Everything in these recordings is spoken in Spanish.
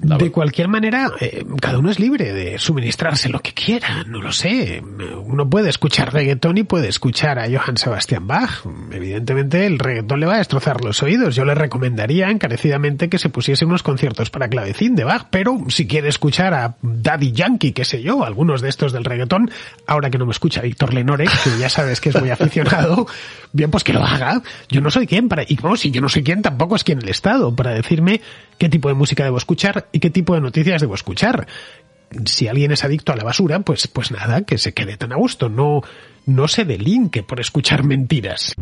De cualquier manera, eh, cada uno es libre de suministrarse lo que quiera, no lo sé. Uno puede escuchar reggaetón y puede escuchar a Johann Sebastian Bach. Evidentemente el reggaetón le va a destrozar los oídos. Yo le recomendaría encarecidamente que se pusiese unos conciertos para clavecín de Bach, pero si quiere escuchar a Daddy Yankee, qué sé yo, algunos de estos del reggaetón, ahora que no me escucha Víctor Lenore, que ya sabes que es muy aficionado, bien, pues que lo haga. Yo no soy quien para, y no, si yo no soy quien, tampoco es quien el Estado, para decirme qué tipo de música debo escuchar y qué tipo de noticias debo escuchar. Si alguien es adicto a la basura, pues, pues nada, que se quede tan a gusto, no, no se delinque por escuchar mentiras.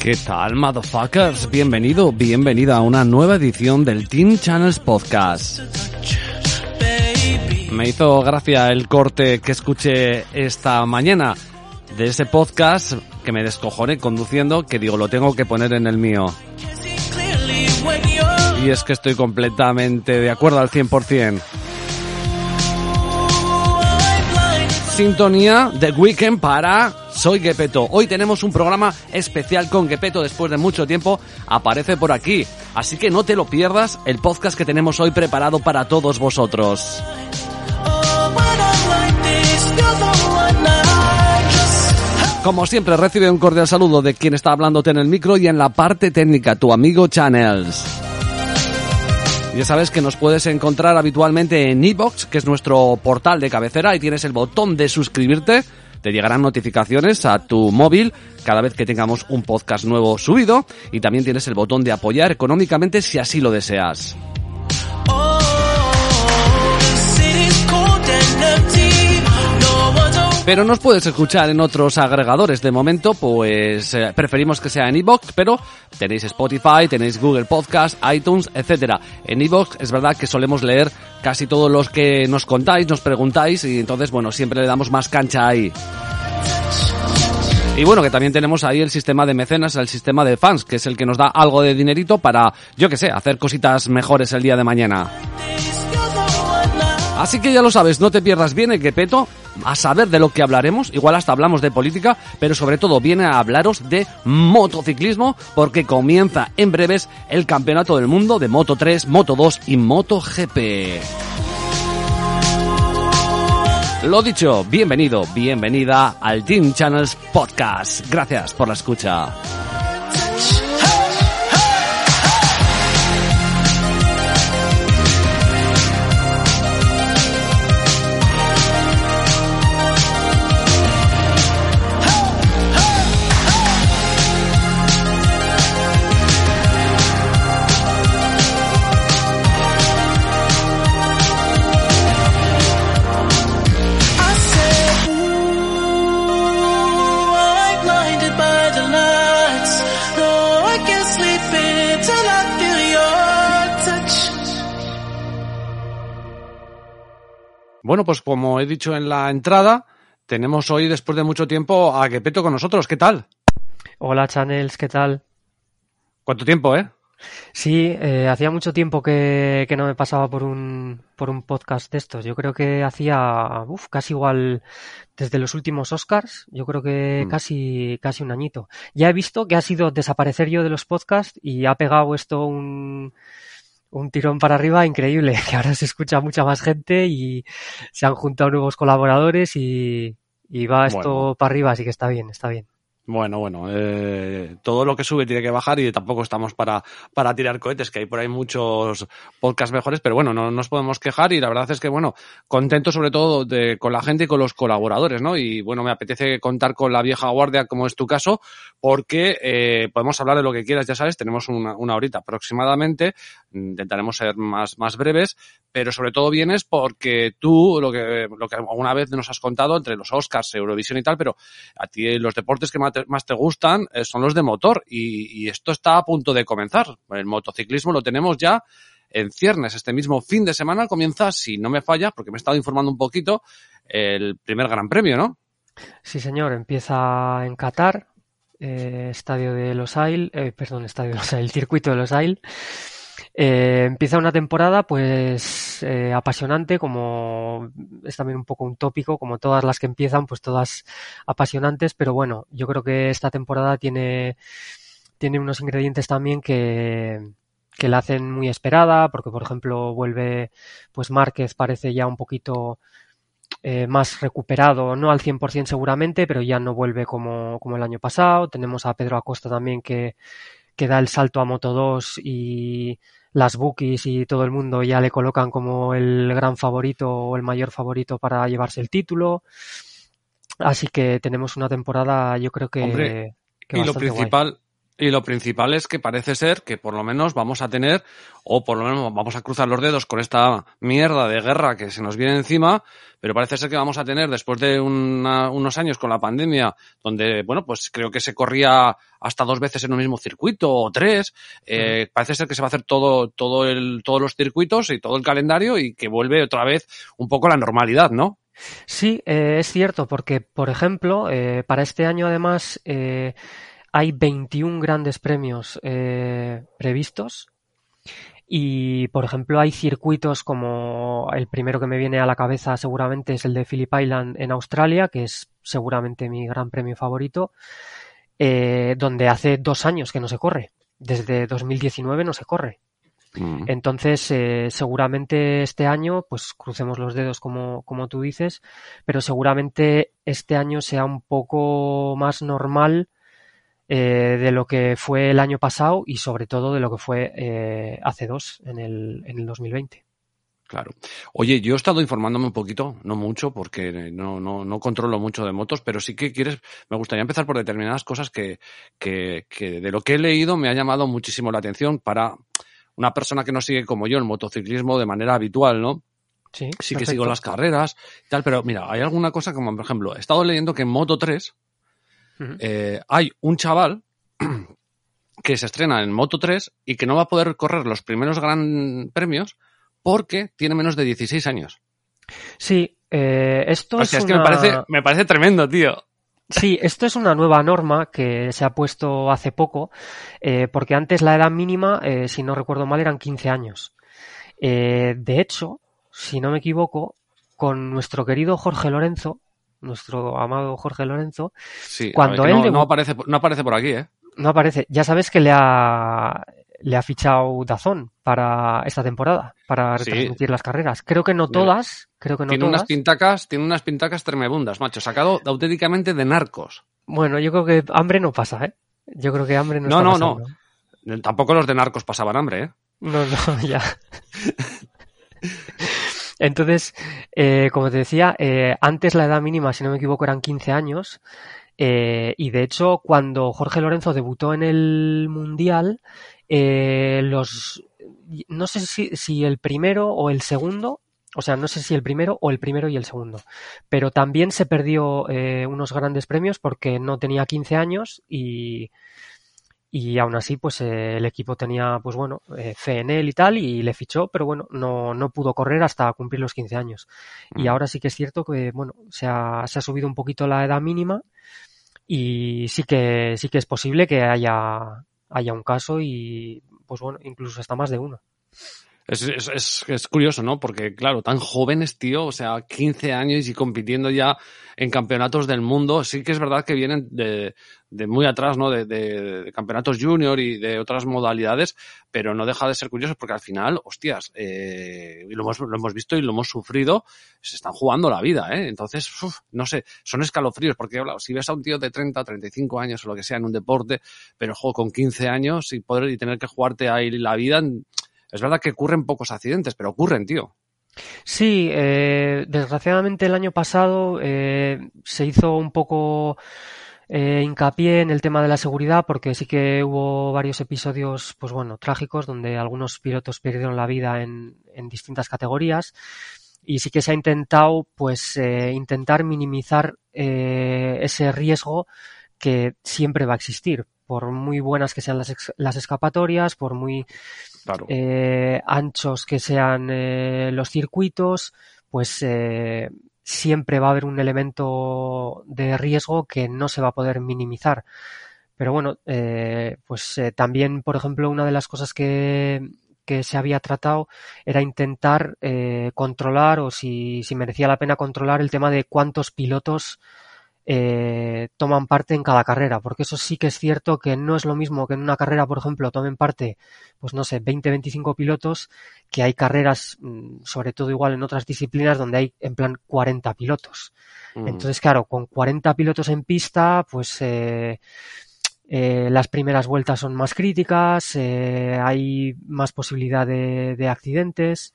¿Qué tal, motherfuckers? Bienvenido, bienvenida a una nueva edición del Teen Channels Podcast. Me hizo gracia el corte que escuché esta mañana de ese podcast que me descojoné conduciendo, que digo, lo tengo que poner en el mío. Y es que estoy completamente de acuerdo al 100%. Sintonía de Weekend para Soy Gepeto. Hoy tenemos un programa especial con Gepeto después de mucho tiempo. Aparece por aquí. Así que no te lo pierdas el podcast que tenemos hoy preparado para todos vosotros. Como siempre, recibe un cordial saludo de quien está hablándote en el micro y en la parte técnica, tu amigo Channels. Ya sabes que nos puedes encontrar habitualmente en iBox, que es nuestro portal de cabecera, y tienes el botón de suscribirte. Te llegarán notificaciones a tu móvil cada vez que tengamos un podcast nuevo subido y también tienes el botón de apoyar económicamente si así lo deseas. Pero nos puedes escuchar en otros agregadores. De momento, pues eh, preferimos que sea en iBox, pero tenéis Spotify, tenéis Google Podcast, iTunes, etcétera. En iBox es verdad que solemos leer casi todos los que nos contáis, nos preguntáis y entonces, bueno, siempre le damos más cancha ahí. Y bueno, que también tenemos ahí el sistema de mecenas, el sistema de fans, que es el que nos da algo de dinerito para, yo que sé, hacer cositas mejores el día de mañana. Así que ya lo sabes, no te pierdas bien el Gepeto, a saber de lo que hablaremos, igual hasta hablamos de política, pero sobre todo viene a hablaros de motociclismo, porque comienza en breves el Campeonato del Mundo de Moto 3, Moto 2 y Moto GP. Lo dicho, bienvenido, bienvenida al Team Channels Podcast. Gracias por la escucha. Bueno, pues como he dicho en la entrada, tenemos hoy, después de mucho tiempo, a Gepeto con nosotros. ¿Qué tal? Hola, Channels, ¿qué tal? ¿Cuánto tiempo, eh? Sí, eh, hacía mucho tiempo que, que, no me pasaba por un, por un podcast de estos. Yo creo que hacía uf, casi igual desde los últimos Oscars, yo creo que mm. casi, casi un añito. Ya he visto que ha sido desaparecer yo de los podcasts y ha pegado esto un, un tirón para arriba increíble, que ahora se escucha mucha más gente y se han juntado nuevos colaboradores y, y va esto para arriba, así que está bien, está bien. Bueno, bueno, eh, todo lo que sube tiene que bajar y tampoco estamos para, para tirar cohetes, que hay por ahí muchos podcasts mejores, pero bueno, no nos podemos quejar y la verdad es que, bueno, contento sobre todo de, con la gente y con los colaboradores, ¿no? Y bueno, me apetece contar con la vieja guardia, como es tu caso, porque eh, podemos hablar de lo que quieras, ya sabes, tenemos una, una horita aproximadamente, intentaremos ser más, más breves, pero sobre todo vienes porque tú, lo que, lo que alguna vez nos has contado entre los Oscars, Eurovisión y tal, pero a ti los deportes que más te, más te gustan eh, son los de motor y, esto está a punto de comenzar. El motociclismo lo tenemos ya en ciernes. Este mismo fin de semana comienza, si no me falla, porque me he estado informando un poquito, el primer Gran Premio, ¿no? Sí, señor. Empieza en Qatar, eh, estadio de Los Ailes, eh, perdón, estadio de Los Ailes, circuito de Los Ailes. Eh, empieza una temporada pues eh, apasionante, como es también un poco un tópico, como todas las que empiezan, pues todas apasionantes, pero bueno, yo creo que esta temporada tiene, tiene unos ingredientes también que, que la hacen muy esperada, porque por ejemplo vuelve, pues Márquez parece ya un poquito eh, más recuperado, no al 100% seguramente, pero ya no vuelve como, como el año pasado. Tenemos a Pedro Acosta también que, que da el salto a Moto 2 y las bookies y todo el mundo ya le colocan como el gran favorito o el mayor favorito para llevarse el título. Así que tenemos una temporada, yo creo que. Hombre, que y lo principal, guay. Y lo principal es que parece ser que por lo menos vamos a tener, o por lo menos vamos a cruzar los dedos con esta mierda de guerra que se nos viene encima, pero parece ser que vamos a tener después de una, unos años con la pandemia, donde, bueno, pues creo que se corría hasta dos veces en un mismo circuito o tres, eh, parece ser que se va a hacer todo, todo el, todos los circuitos y todo el calendario y que vuelve otra vez un poco la normalidad, ¿no? Sí, eh, es cierto, porque, por ejemplo, eh, para este año además, eh, hay 21 grandes premios eh, previstos y, por ejemplo, hay circuitos como el primero que me viene a la cabeza seguramente es el de Phillip Island en Australia, que es seguramente mi gran premio favorito, eh, donde hace dos años que no se corre. Desde 2019 no se corre. Mm. Entonces, eh, seguramente este año, pues crucemos los dedos como, como tú dices, pero seguramente este año sea un poco más normal eh, de lo que fue el año pasado y sobre todo de lo que fue eh, hace dos, en el, en el 2020. Claro. Oye, yo he estado informándome un poquito, no mucho, porque no, no, no controlo mucho de motos, pero sí que quieres, me gustaría empezar por determinadas cosas que, que, que de lo que he leído me ha llamado muchísimo la atención para una persona que no sigue como yo el motociclismo de manera habitual, ¿no? Sí, sí que sigo las carreras y tal, pero mira, hay alguna cosa como, por ejemplo, he estado leyendo que en Moto 3 eh, hay un chaval que se estrena en Moto 3 y que no va a poder correr los primeros gran premios porque tiene menos de 16 años. Sí, eh, esto o sea, es, una... que me parece, me parece tremendo, tío. Sí, esto es una nueva norma que se ha puesto hace poco, eh, porque antes la edad mínima, eh, si no recuerdo mal, eran 15 años. De hecho, si no me equivoco, con nuestro querido Jorge Lorenzo, nuestro amado Jorge Lorenzo, sí, cuando ver, él no, debu- no, aparece, no aparece por aquí, ¿eh? no aparece, ya sabes que le ha le ha fichado Dazón para esta temporada, para Sí. retransmitir las carreras. Creo que no todas, creo que no tiene todas. unas pintacas, tiene unas pintacas tremebundas, macho, sacado auténticamente de narcos. Bueno, yo creo que hambre no pasa, ¿eh? Yo creo que hambre no, No, está no, pasando. no. Tampoco los de narcos pasaban hambre, ¿eh? No, no, ya. Entonces, eh, como te decía, eh, antes la edad mínima, si no me equivoco, eran 15 años. eh, y de hecho, cuando Jorge Lorenzo debutó en el Mundial, eh, los. No sé si, si el primero o el segundo. O sea, no sé si el primero o el primero y el segundo. Pero también se perdió eh, unos grandes premios porque no tenía 15 años y, y aún así pues eh, el equipo tenía pues bueno eh, fe en él y tal y le fichó pero bueno no, no pudo correr hasta cumplir los 15 años y Mm. ahora sí que es cierto que bueno se ha, se ha subido un poquito la edad mínima y sí que sí que es posible que haya haya un caso y pues bueno incluso hasta más de uno Es, es, es, curioso, ¿no? Porque, claro, tan jóvenes, tío, o sea, 15 años y compitiendo ya en campeonatos del mundo. Sí que es verdad que vienen de, de muy atrás, ¿no? De, de, campeonatos junior y de otras modalidades, pero no deja de ser curioso porque al final, hostias, eh, lo, hemos, lo hemos visto y lo hemos sufrido, se están jugando la vida, ¿eh? Entonces, uf, no sé, son escalofríos porque, claro, si ves a un tío de 30, 35 años o lo que sea en un deporte, pero juego con 15 años y poder y tener que jugarte ahí la vida, es verdad que ocurren pocos accidentes, pero ocurren, tío. Sí, eh, desgraciadamente el año pasado eh, se hizo un poco eh, hincapié en el tema de la seguridad porque sí que hubo varios episodios, pues bueno, trágicos donde algunos pilotos perdieron la vida en, en distintas categorías y sí que se ha intentado, pues, eh, intentar minimizar eh, ese riesgo que siempre va a existir, por muy buenas que sean las, las escapatorias, por muy Claro. eh, anchos que sean eh, los circuitos, pues eh, siempre va a haber un elemento de riesgo que no se va a poder minimizar. Pero bueno, pues también, por ejemplo, una de las cosas que, que se había tratado era intentar controlar o si, si merecía la pena controlar el tema de cuántos pilotos eh, toman parte en cada carrera, porque eso sí que es cierto que no es lo mismo que en una carrera, por ejemplo, tomen parte, pues no sé, 20, 25 pilotos, que hay carreras, mm, sobre todo igual en otras disciplinas, donde hay en plan 40 pilotos. Mm. Entonces, claro, con 40 pilotos en pista, pues eh, eh, las primeras vueltas son más críticas, eh, hay más posibilidad de, de accidentes.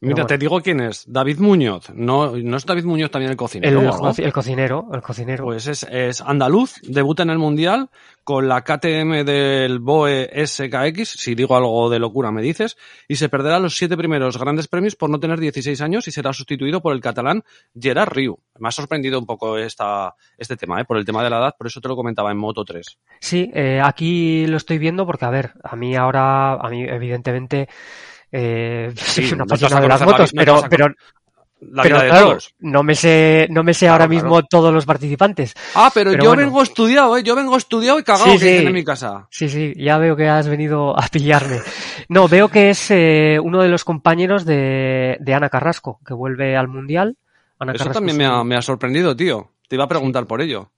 Mira, bueno. te digo quién es. David Muñoz. No, no es David Muñoz también el cocinero. El cocinero, el cocinero. Pues es, es andaluz, debuta en el Mundial con la KTM del BOE SKX, si digo algo de locura me dices, y se perderá los siete primeros grandes premios por no tener 16 años y será sustituido por el catalán Gerard Riu. Me ha sorprendido un poco esta, este tema, ¿eh? por el tema de la edad, por eso te lo comentaba en Moto 3. Sí, eh, aquí lo estoy viendo porque, a ver, a mí ahora, a mí evidentemente, eh, soy una no apasionada de las la motos, pero, pero, La pero claro, todos. no me sé, no me sé Claro, ahora claro. mismo todos los participantes. Ah, pero, Pero yo bueno. vengo estudiado, ¿eh? Yo vengo estudiado y cagado Sí, que sí. en mi casa. Sí, sí, ya veo que has venido a pillarme. No, veo que es eh, uno de los compañeros de, de Ana Carrasco, que vuelve al Mundial. Ana Eso Carrasco también me ha, me ha sorprendido, tío. Te iba a preguntar por ello.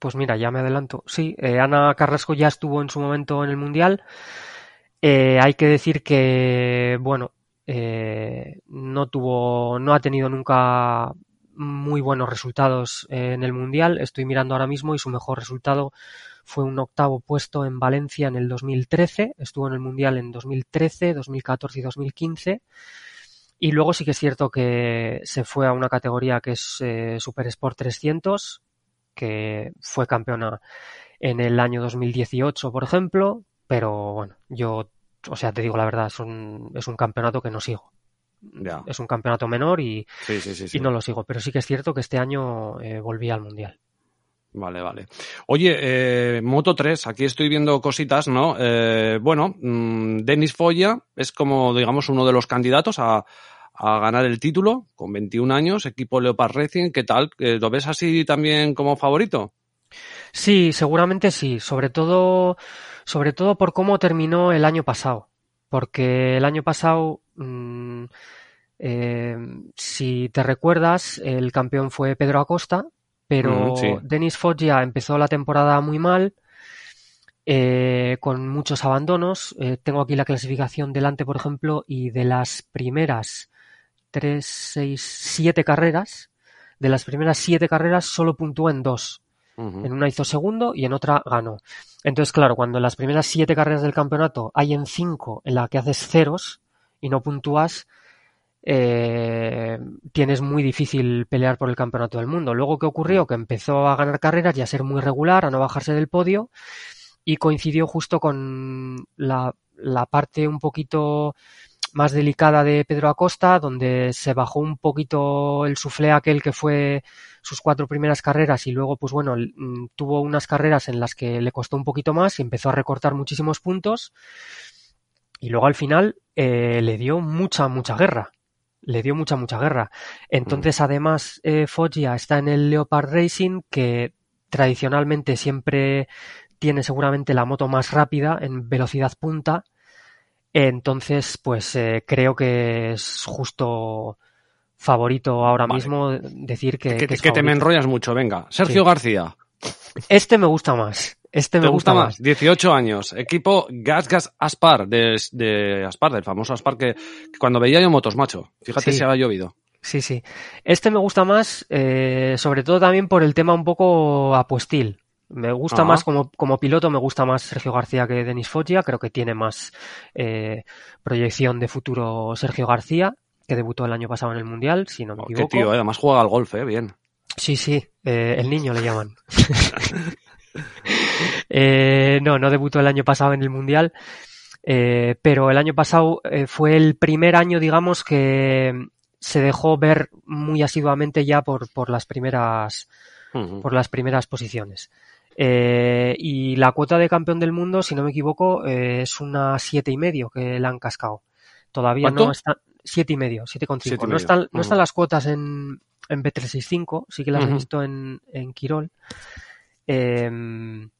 Pues mira, ya me adelanto. Sí, eh, Ana Carrasco ya estuvo en su momento en el Mundial. Eh, hay que decir que, bueno, eh, no tuvo, no ha tenido nunca muy buenos resultados en el Mundial. Estoy mirando ahora mismo y su mejor resultado fue un octavo puesto en Valencia en el 2013. Estuvo en el Mundial en 2013, 2014 y 2015. Y luego sí que es cierto que se fue a una categoría que es eh, Super Sport 300, que fue campeona en el año 2018, por ejemplo, pero bueno, yo, o sea, te digo la verdad, es un, es un campeonato que no sigo. Ya. Es un campeonato menor y, Sí, sí, sí. sí. y no lo sigo, pero sí que es cierto que este año eh, volví al Mundial. Vale, vale. Oye, eh, Moto 3, aquí estoy viendo cositas, ¿no? Eh, bueno, mm, Denis Foya es como, digamos, uno de los candidatos a, a ganar el título con 21 años, equipo Leopard Racing. ¿Qué tal? Eh, ¿Lo ves así también como favorito? Sí, seguramente sí, sobre todo, sobre todo por cómo terminó el año pasado, porque el año pasado, mm, eh, si te recuerdas, el campeón fue Pedro Acosta, pero Mm, sí. Denis Foggia empezó la temporada muy mal, eh, con muchos abandonos. Eh, tengo aquí la clasificación delante, por ejemplo, y de las primeras tres, seis, siete carreras, de las primeras siete carreras solo puntúa en dos. En una hizo segundo y en otra ganó. Entonces, claro, cuando en las primeras siete carreras del campeonato hay en cinco en la que haces ceros y no puntúas, eh, tienes muy difícil pelear por el campeonato del mundo. Luego, ¿qué ocurrió? Que empezó a ganar carreras y a ser muy regular, a no bajarse del podio y coincidió justo con la, la parte un poquito más delicada de Pedro Acosta, donde se bajó un poquito el suflé aquel que fue sus cuatro primeras carreras y luego, pues bueno, mm, tuvo unas carreras en las que le costó un poquito más y empezó a recortar muchísimos puntos y luego al final eh, le dio mucha, mucha guerra. Le dio mucha, mucha guerra. Entonces, además, eh, Foggia está en el Leopard Racing, que tradicionalmente siempre tiene seguramente la moto más rápida en velocidad punta. Entonces, pues eh, creo que es justo favorito ahora Vale. mismo decir que, que, que es que te me enrollas mucho, venga. Sergio Sí. García, Este me gusta más. Este ¿te me gusta más? 18 años, equipo Gas Gas Aspar, de, de Aspar, del famoso Aspar que, que cuando veía yo motos, macho. Fíjate Sí. si ha llovido. Sí, sí. Este me gusta más, eh, sobre todo también por el tema un poco apuestil. Me gusta más como, como piloto, me gusta más Sergio García que Denis Foggia. Creo que tiene más eh, proyección de futuro Sergio García, que debutó el año pasado en el Mundial, si no me Oh, qué equivoco. tío, eh, además juega al golf, eh, bien. Sí, sí, eh, el niño le llaman. Eh, no, no debutó el año pasado en el Mundial, pero el año pasado fue el primer año, digamos, que se dejó ver muy asiduamente ya por, por las primeras por las primeras posiciones. Eh, y la cuota de campeón del mundo, si no me equivoco, eh, es una siete y medio que le han cascado. Todavía ¿Cuánto? no está siete y medio, siete con cinco. No están, no están las cuotas en, en B365, sí que las he visto en, en Quirol. Em,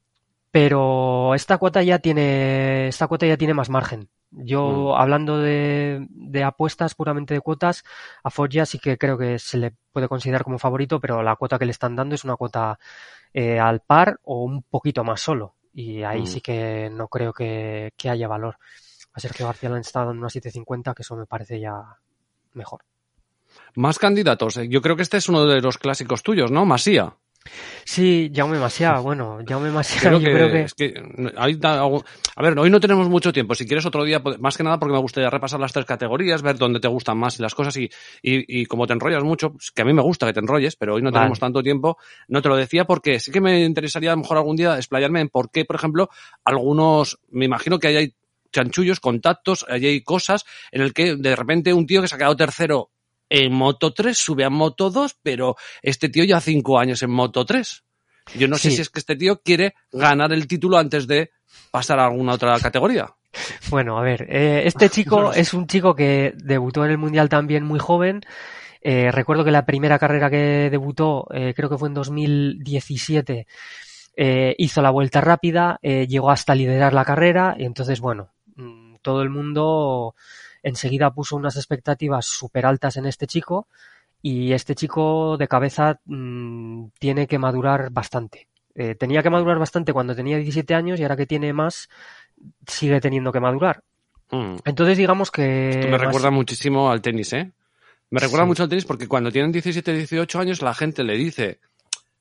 pero esta cuota ya tiene, esta cuota ya tiene más margen. Yo, hablando de, de apuestas puramente de cuotas, a Foggia sí que creo que se le puede considerar como favorito, pero la cuota que le están dando es una cuota eh, al par o un poquito más solo. Y ahí Mm. sí que no creo que, que haya valor. A Sergio García le han estado en una 750, que eso me parece ya mejor. Más candidatos. eh. Yo creo que este es uno de los clásicos tuyos, ¿no? Masía. Sí, Jaume Masia, bueno, Jaume Masia, Creo yo que, creo que... es que hay a ver, hoy no tenemos mucho tiempo. Si quieres otro día, más que nada porque me gustaría repasar las tres categorías, ver dónde te gustan más las cosas y, y, y como te enrollas mucho, pues, que a mí me gusta que te enrolles, pero hoy no Vale. tenemos tanto tiempo, no te lo decía porque sí que me interesaría a lo mejor algún día explayarme en por qué, por ejemplo, algunos, me imagino que hay chanchullos, contactos, ahí hay cosas en el que de repente un tío que se ha quedado tercero en Moto 3 sube a Moto 2, pero este tío ya cinco años en Moto 3. Yo no sé si es que este tío quiere ganar el título antes de pasar a alguna otra categoría. Bueno, a ver, eh, este chico es un chico que debutó en el Mundial también muy joven. Eh, recuerdo que la primera carrera que debutó, eh, creo que fue en 2017, eh, hizo la vuelta rápida, llegó hasta liderar la carrera y entonces, bueno, mm, todo el mundo enseguida puso unas expectativas súper altas en este chico y este chico de cabeza mm, tiene que madurar bastante. Eh, tenía que madurar bastante cuando tenía 17 años y ahora que tiene más, sigue teniendo que madurar. Mm. Entonces digamos que... Esto me más- recuerda muchísimo al tenis, ¿eh? Me recuerda Sí. mucho al tenis porque cuando tienen 17, 18 años la gente le dice,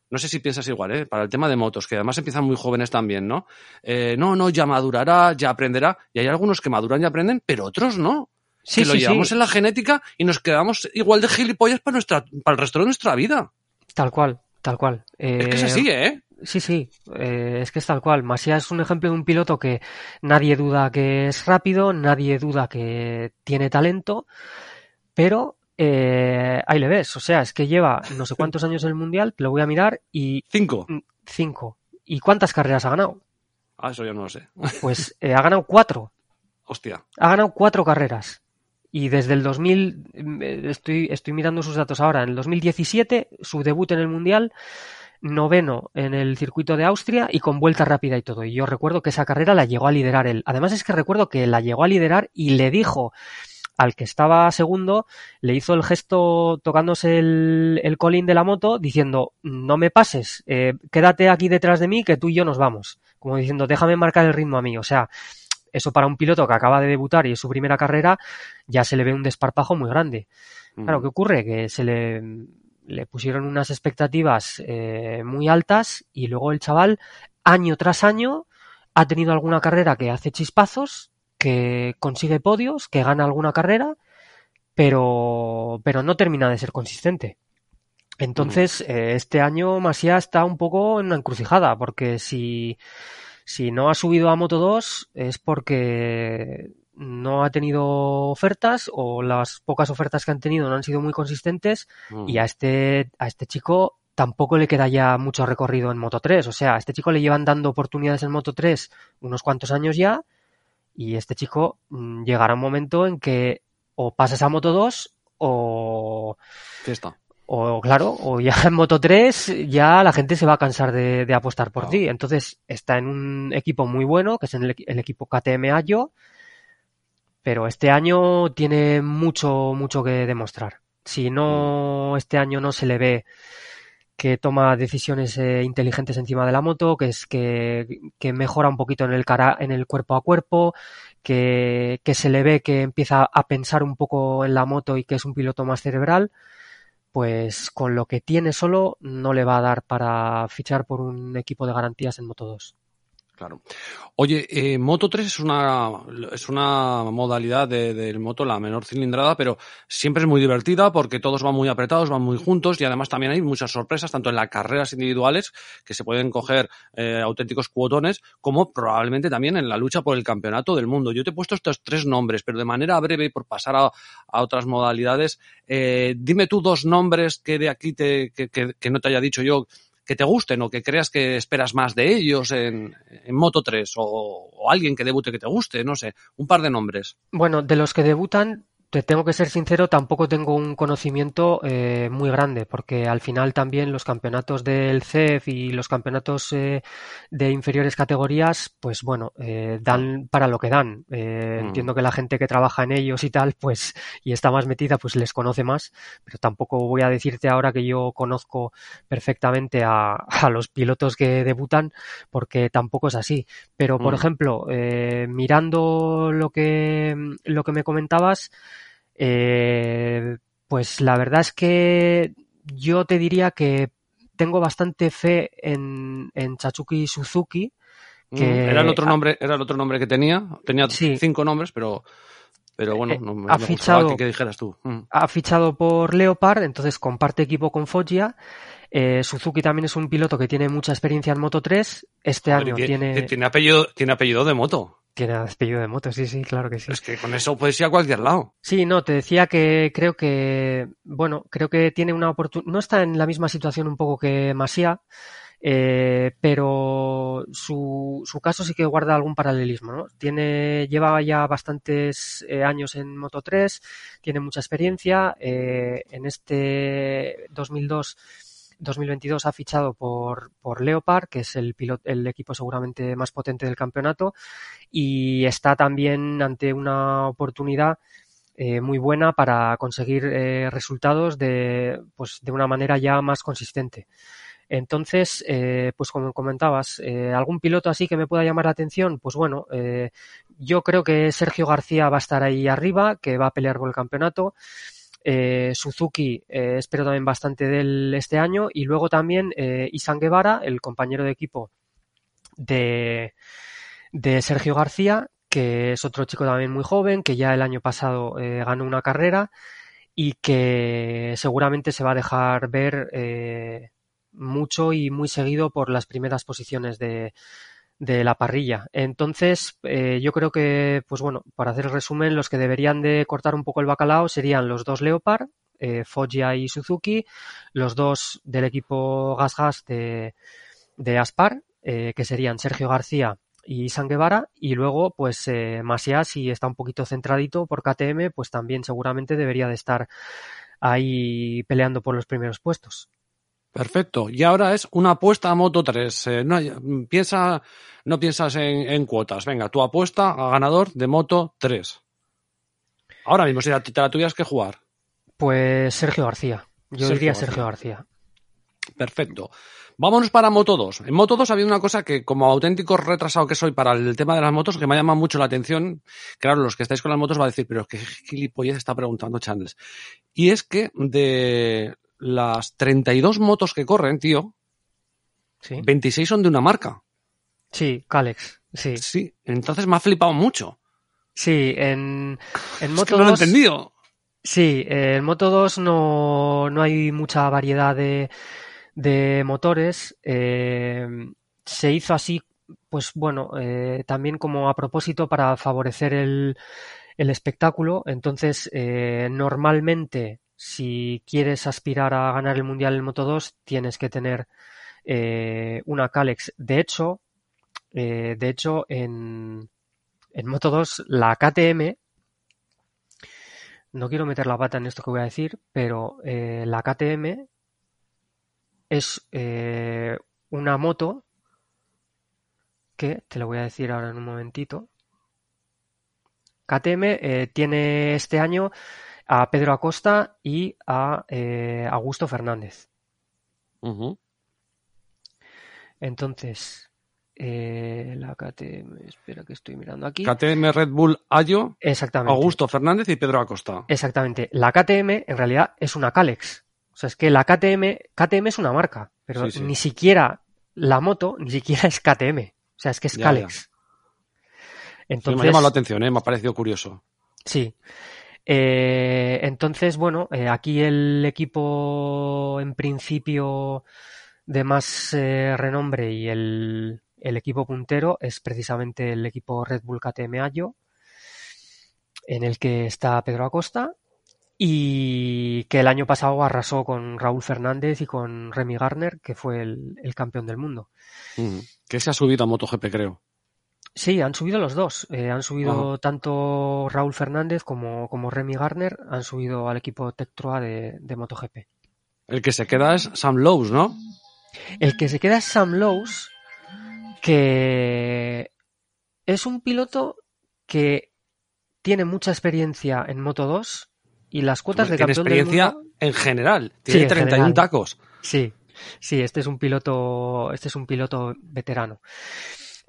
no sé si piensas igual, ¿eh? Para el tema de motos, que además empiezan muy jóvenes también, ¿no? Eh, no, no, ya madurará, ya aprenderá. Y hay algunos que maduran y aprenden, pero otros no. Sí, que lo llevamos sí, en la genética y nos quedamos igual de gilipollas para, nuestra, para el resto de nuestra vida. tal cual, tal cual. Es que es Eh, así, ¿eh? Sí, sí, eh, es que es tal cual. Masia es un ejemplo de un piloto que nadie duda que es rápido, nadie duda que tiene talento, pero eh, ahí le ves. O sea, es que lleva no sé cuántos años en el Mundial, lo voy a mirar, y Cinco. mm, cinco. ¿Y cuántas carreras ha ganado? Ah, eso yo no lo sé. Pues eh, ha ganado cuatro. Hostia. Ha ganado cuatro carreras. Y desde el 2000, eh, estoy, estoy mirando sus datos ahora, en el 2017, su debut en el Mundial, noveno en el circuito de Austria y con vuelta rápida y todo. Y yo recuerdo que esa carrera la llegó a liderar él. Además es que recuerdo que la llegó a liderar y le dijo al que estaba segundo, le hizo el gesto tocándose el, el colín de la moto diciendo, no me pases, eh, quédate aquí detrás de mí que tú y yo nos vamos. Como diciendo, déjame marcar el ritmo a mí. O sea, eso para un piloto que acaba de debutar y es su primera carrera, ya se le ve un desparpajo muy grande. Claro, ¿qué ocurre? Que se le, le pusieron unas expectativas eh, muy altas y luego el chaval, año tras año, ha tenido alguna carrera que hace chispazos, que consigue podios, que gana alguna carrera, pero, pero no termina de ser consistente. Entonces, eh, este año Masia está un poco en una encrucijada, porque si, si no ha subido a Moto 2 es porque no ha tenido ofertas o las pocas ofertas que han tenido no han sido muy consistentes Mm. y a este, a este chico tampoco le queda ya mucho recorrido en Moto 3. O sea, a este chico le llevan dando oportunidades en Moto 3 unos cuantos años ya y este chico mm, llegará un momento en que o pasas a Moto 2 o, Fiesta. O claro, o ya en Moto 3 ya la gente se va a cansar de, de apostar por ti. Entonces está en un equipo muy bueno, que es en el, equi- el equipo KTM Ayo, pero este año tiene mucho, mucho que demostrar. Si no, este año no se le ve que toma decisiones eh, inteligentes encima de la moto, que es que, que mejora un poquito en el cara, en el cuerpo a cuerpo, que, que se le ve que empieza a pensar un poco en la moto y que es un piloto más cerebral, pues con lo que tiene solo no le va a dar para fichar por un equipo de garantías en Moto 2. Claro. Oye, eh, Moto 3 es una, es una modalidad de, de, moto la menor cilindrada, pero siempre es muy divertida porque todos van muy apretados, van muy juntos y además también hay muchas sorpresas, tanto en las carreras individuales, que se pueden coger eh, auténticos cuotones, como probablemente también en la lucha por el campeonato del mundo. Yo te he puesto estos tres nombres, pero de manera breve y por pasar a, a otras modalidades, eh, dime tú dos nombres que de aquí te, que, que no te haya dicho yo que te gusten o que creas que esperas más de ellos en, en Moto 3 o, o, alguien que debute que te guste, no sé, un par de nombres. Bueno, de los que debutan, te tengo que ser sincero, tampoco tengo un conocimiento eh, muy grande, porque al final también los campeonatos del CEF y los campeonatos eh, de inferiores categorías, pues bueno, eh, dan para lo que dan. Mm. Entiendo que la gente que trabaja en ellos y tal, pues, y está más metida, pues les conoce más, pero tampoco voy a decirte ahora que yo conozco perfectamente a, a los pilotos que debutan, porque tampoco es así. Pero, por mm. ejemplo, mirando lo que, lo que me comentabas, eh, pues la verdad es que yo te diría que tengo bastante fe en, en Chachuki Suzuki. Que... Mm, era el otro nombre, era el otro nombre que tenía. Tenía sí. cinco nombres, pero pero bueno, no me, ha me fichado, que, que, dijeras tú. Mm. Ha fichado por Leopard, entonces comparte equipo con Foggia. Eh, Suzuki también es un piloto que tiene mucha experiencia en Moto 3. Este año tiene, tiene... Tiene apellido, tiene apellido de moto. Tiene apellido de moto, sí, sí, claro que sí. Es que con eso puedes ir a cualquier lado. Sí, no, te decía que creo que, bueno, creo que tiene una oportunidad, no está en la misma situación un poco que Masia, eh, pero su, su caso sí que guarda algún paralelismo, ¿no? Tiene, lleva ya bastantes eh, años en Moto 3, tiene mucha experiencia, eh, en este 2002 2022 ha fichado por, por Leopard, que es el, pilot, el equipo seguramente más potente del campeonato, y está también ante una oportunidad eh, muy buena para conseguir eh, resultados de, pues, de una manera ya más consistente. Entonces, eh, pues como comentabas, ¿algún piloto así que me pueda llamar la atención? Pues bueno, yo creo que Sergio García va a estar ahí arriba, que va a pelear por el campeonato. Eh, Suzuki eh, espero también bastante de él este año. Y luego también eh, Isan Guevara, el compañero de equipo de, de Sergio García, que es otro chico también muy joven, que ya el año pasado eh, ganó una carrera y que seguramente se va a dejar ver mucho y muy seguido por las primeras posiciones de, de la parrilla. Entonces, eh, yo creo que, pues bueno, para hacer el resumen, los que deberían de cortar un poco el bacalao serían los dos Leopard, eh, Foggia y Suzuki, los dos del equipo Gas Gas de, de Aspar, eh, que serían Sergio García y San Guevara, y luego, pues, eh, Masia, si está un poquito centradito por KTM, pues también seguramente debería de estar ahí peleando por los primeros puestos. Perfecto. Y ahora es una apuesta a Moto 3. Eh, no, piensa, no piensas en, en, cuotas. Venga, tu apuesta a ganador de Moto 3. Ahora mismo, si te, te la tuvieras que jugar. Pues Sergio García. Yo Sergio diría García. Sergio García. Perfecto. Vámonos para Moto 2. En Moto 2 había una cosa que, como auténtico retrasado que soy para el tema de las motos, que me llama mucho la atención. Claro, los que estáis con las motos va a decir, pero qué gilipollez está preguntando Chandles. Y es que de las 32 motos que corren, tío, sí. 26 son de una marca. Sí, Calex, sí. Sí, entonces me ha flipado mucho. Sí, en, en Moto es que no 2, lo he entendido. Sí, en Moto 2 no, no hay mucha variedad de, de motores. Eh, se hizo así, pues bueno, eh, también como a propósito para favorecer el, el espectáculo. Entonces, eh, normalmente si quieres aspirar a ganar el Mundial en Moto 2, tienes que tener eh, una Calex. De hecho, eh, de hecho, en, en Moto 2, la KTM, no quiero meter la pata en esto que voy a decir, pero eh, la KTM es una moto que, te lo voy a decir ahora en un momentito, KTM tiene este año a Pedro Acosta y a eh, Augusto Fernández. Entonces, eh, la KTM, espera que estoy mirando aquí. KTM Red Bull Ayo, Exactamente. Augusto Fernández y Pedro Acosta. Exactamente. La KTM en realidad es una Calex. O sea, es que la KTM, KTM es una marca, pero Sí, sí. ni siquiera la moto, ni siquiera es KTM. O sea, es que es Ya, Calex. Sí, Entonces, me ha llamado la atención, ¿eh? me ha parecido curioso. Sí. Eh, entonces, bueno, eh, aquí el equipo en principio de más eh, renombre y el, equipo puntero es precisamente el equipo Red Bull KTM Ayo, en el que está Pedro Acosta y que el año pasado arrasó con Raúl Fernández y con Remy Garner, que fue el, el campeón del mundo. Mm. Que se ha subido a MotoGP, creo. Sí, han subido los dos. Eh, han subido tanto Raúl Fernández como, como Remy Garner, han subido al equipo Tectroa de, de MotoGP. El que se queda es Sam Lowe's, ¿no? El que se queda es Sam Lowe's, que es un piloto que tiene mucha experiencia en Moto 2 y las cuotas de Tiene campeón del experiencia mundo- en general. Tiene en 31 general. tacos. Sí, sí, este es un piloto, este es un piloto veterano.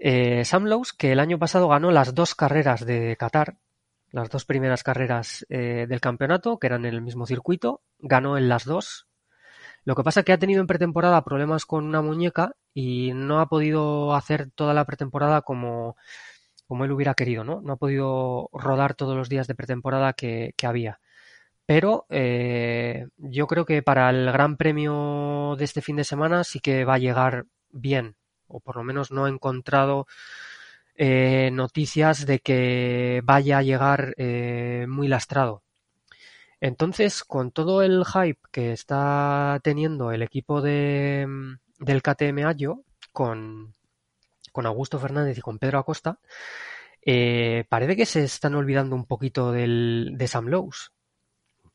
Eh, Sam Lowe's, que el año pasado ganó las dos carreras de Qatar, las dos primeras carreras eh, del campeonato, que eran en el mismo circuito, ganó en las dos. Lo que pasa es que ha tenido en pretemporada problemas con una muñeca y no ha podido hacer toda la pretemporada como, como él hubiera querido, ¿no? No ha podido rodar todos los días de pretemporada que, había. Pero eh, yo creo que para el Gran Premio de este fin de semana sí que va a llegar bien, o por lo menos no he encontrado eh, noticias de que vaya a llegar eh, muy lastrado. Entonces, con todo el hype que está teniendo el equipo de, del KTM Ayo, con, con Augusto Fernández y con Pedro Acosta, eh, parece que se están olvidando un poquito del, de Sam Lowe's.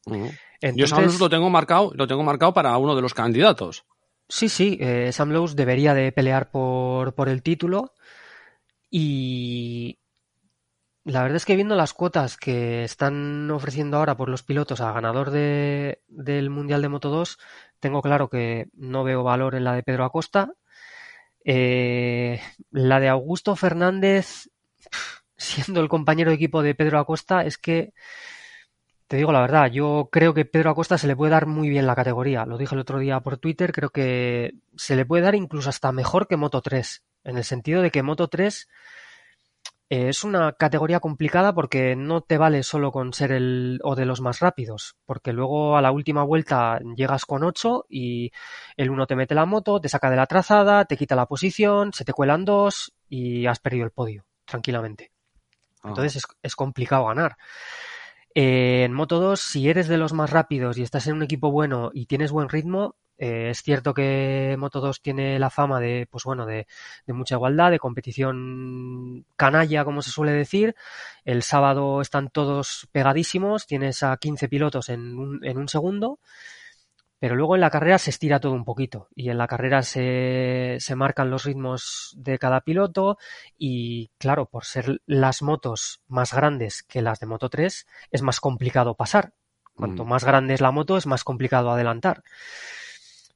Mm. Yo Entonces, Sam Lowe's lo tengo marcado, lo tengo marcado para uno de los candidatos. Sí, sí, eh, Sam Lowe's debería de pelear por, por el título y la verdad es que viendo las cuotas que están ofreciendo ahora por los pilotos a ganador de, del Mundial de Moto 2, tengo claro que no veo valor en la de Pedro Acosta. Eh, la de Augusto Fernández, siendo el compañero de equipo de Pedro Acosta, es que te digo la verdad, yo creo que Pedro Acosta se le puede dar muy bien la categoría. Lo dije el otro día por Twitter, creo que se le puede dar incluso hasta mejor que Moto 3, en el sentido de que Moto 3 eh, es una categoría complicada porque no te vale solo con ser el o de los más rápidos, porque luego a la última vuelta llegas con 8 y el uno te mete la moto, te saca de la trazada, te quita la posición, se te cuelan dos y has perdido el podio tranquilamente. Ah. Entonces es, es complicado ganar. Eh, en Moto 2, si eres de los más rápidos y estás en un equipo bueno y tienes buen ritmo, eh, es cierto que Moto 2 tiene la fama de, pues bueno, de, de, mucha igualdad, de competición canalla, como se suele decir. El sábado están todos pegadísimos, tienes a 15 pilotos en un, en un segundo. Pero luego en la carrera se estira todo un poquito y en la carrera se, se, marcan los ritmos de cada piloto y claro, por ser las motos más grandes que las de Moto 3 es más complicado pasar. Cuanto mm. más grande es la moto es más complicado adelantar.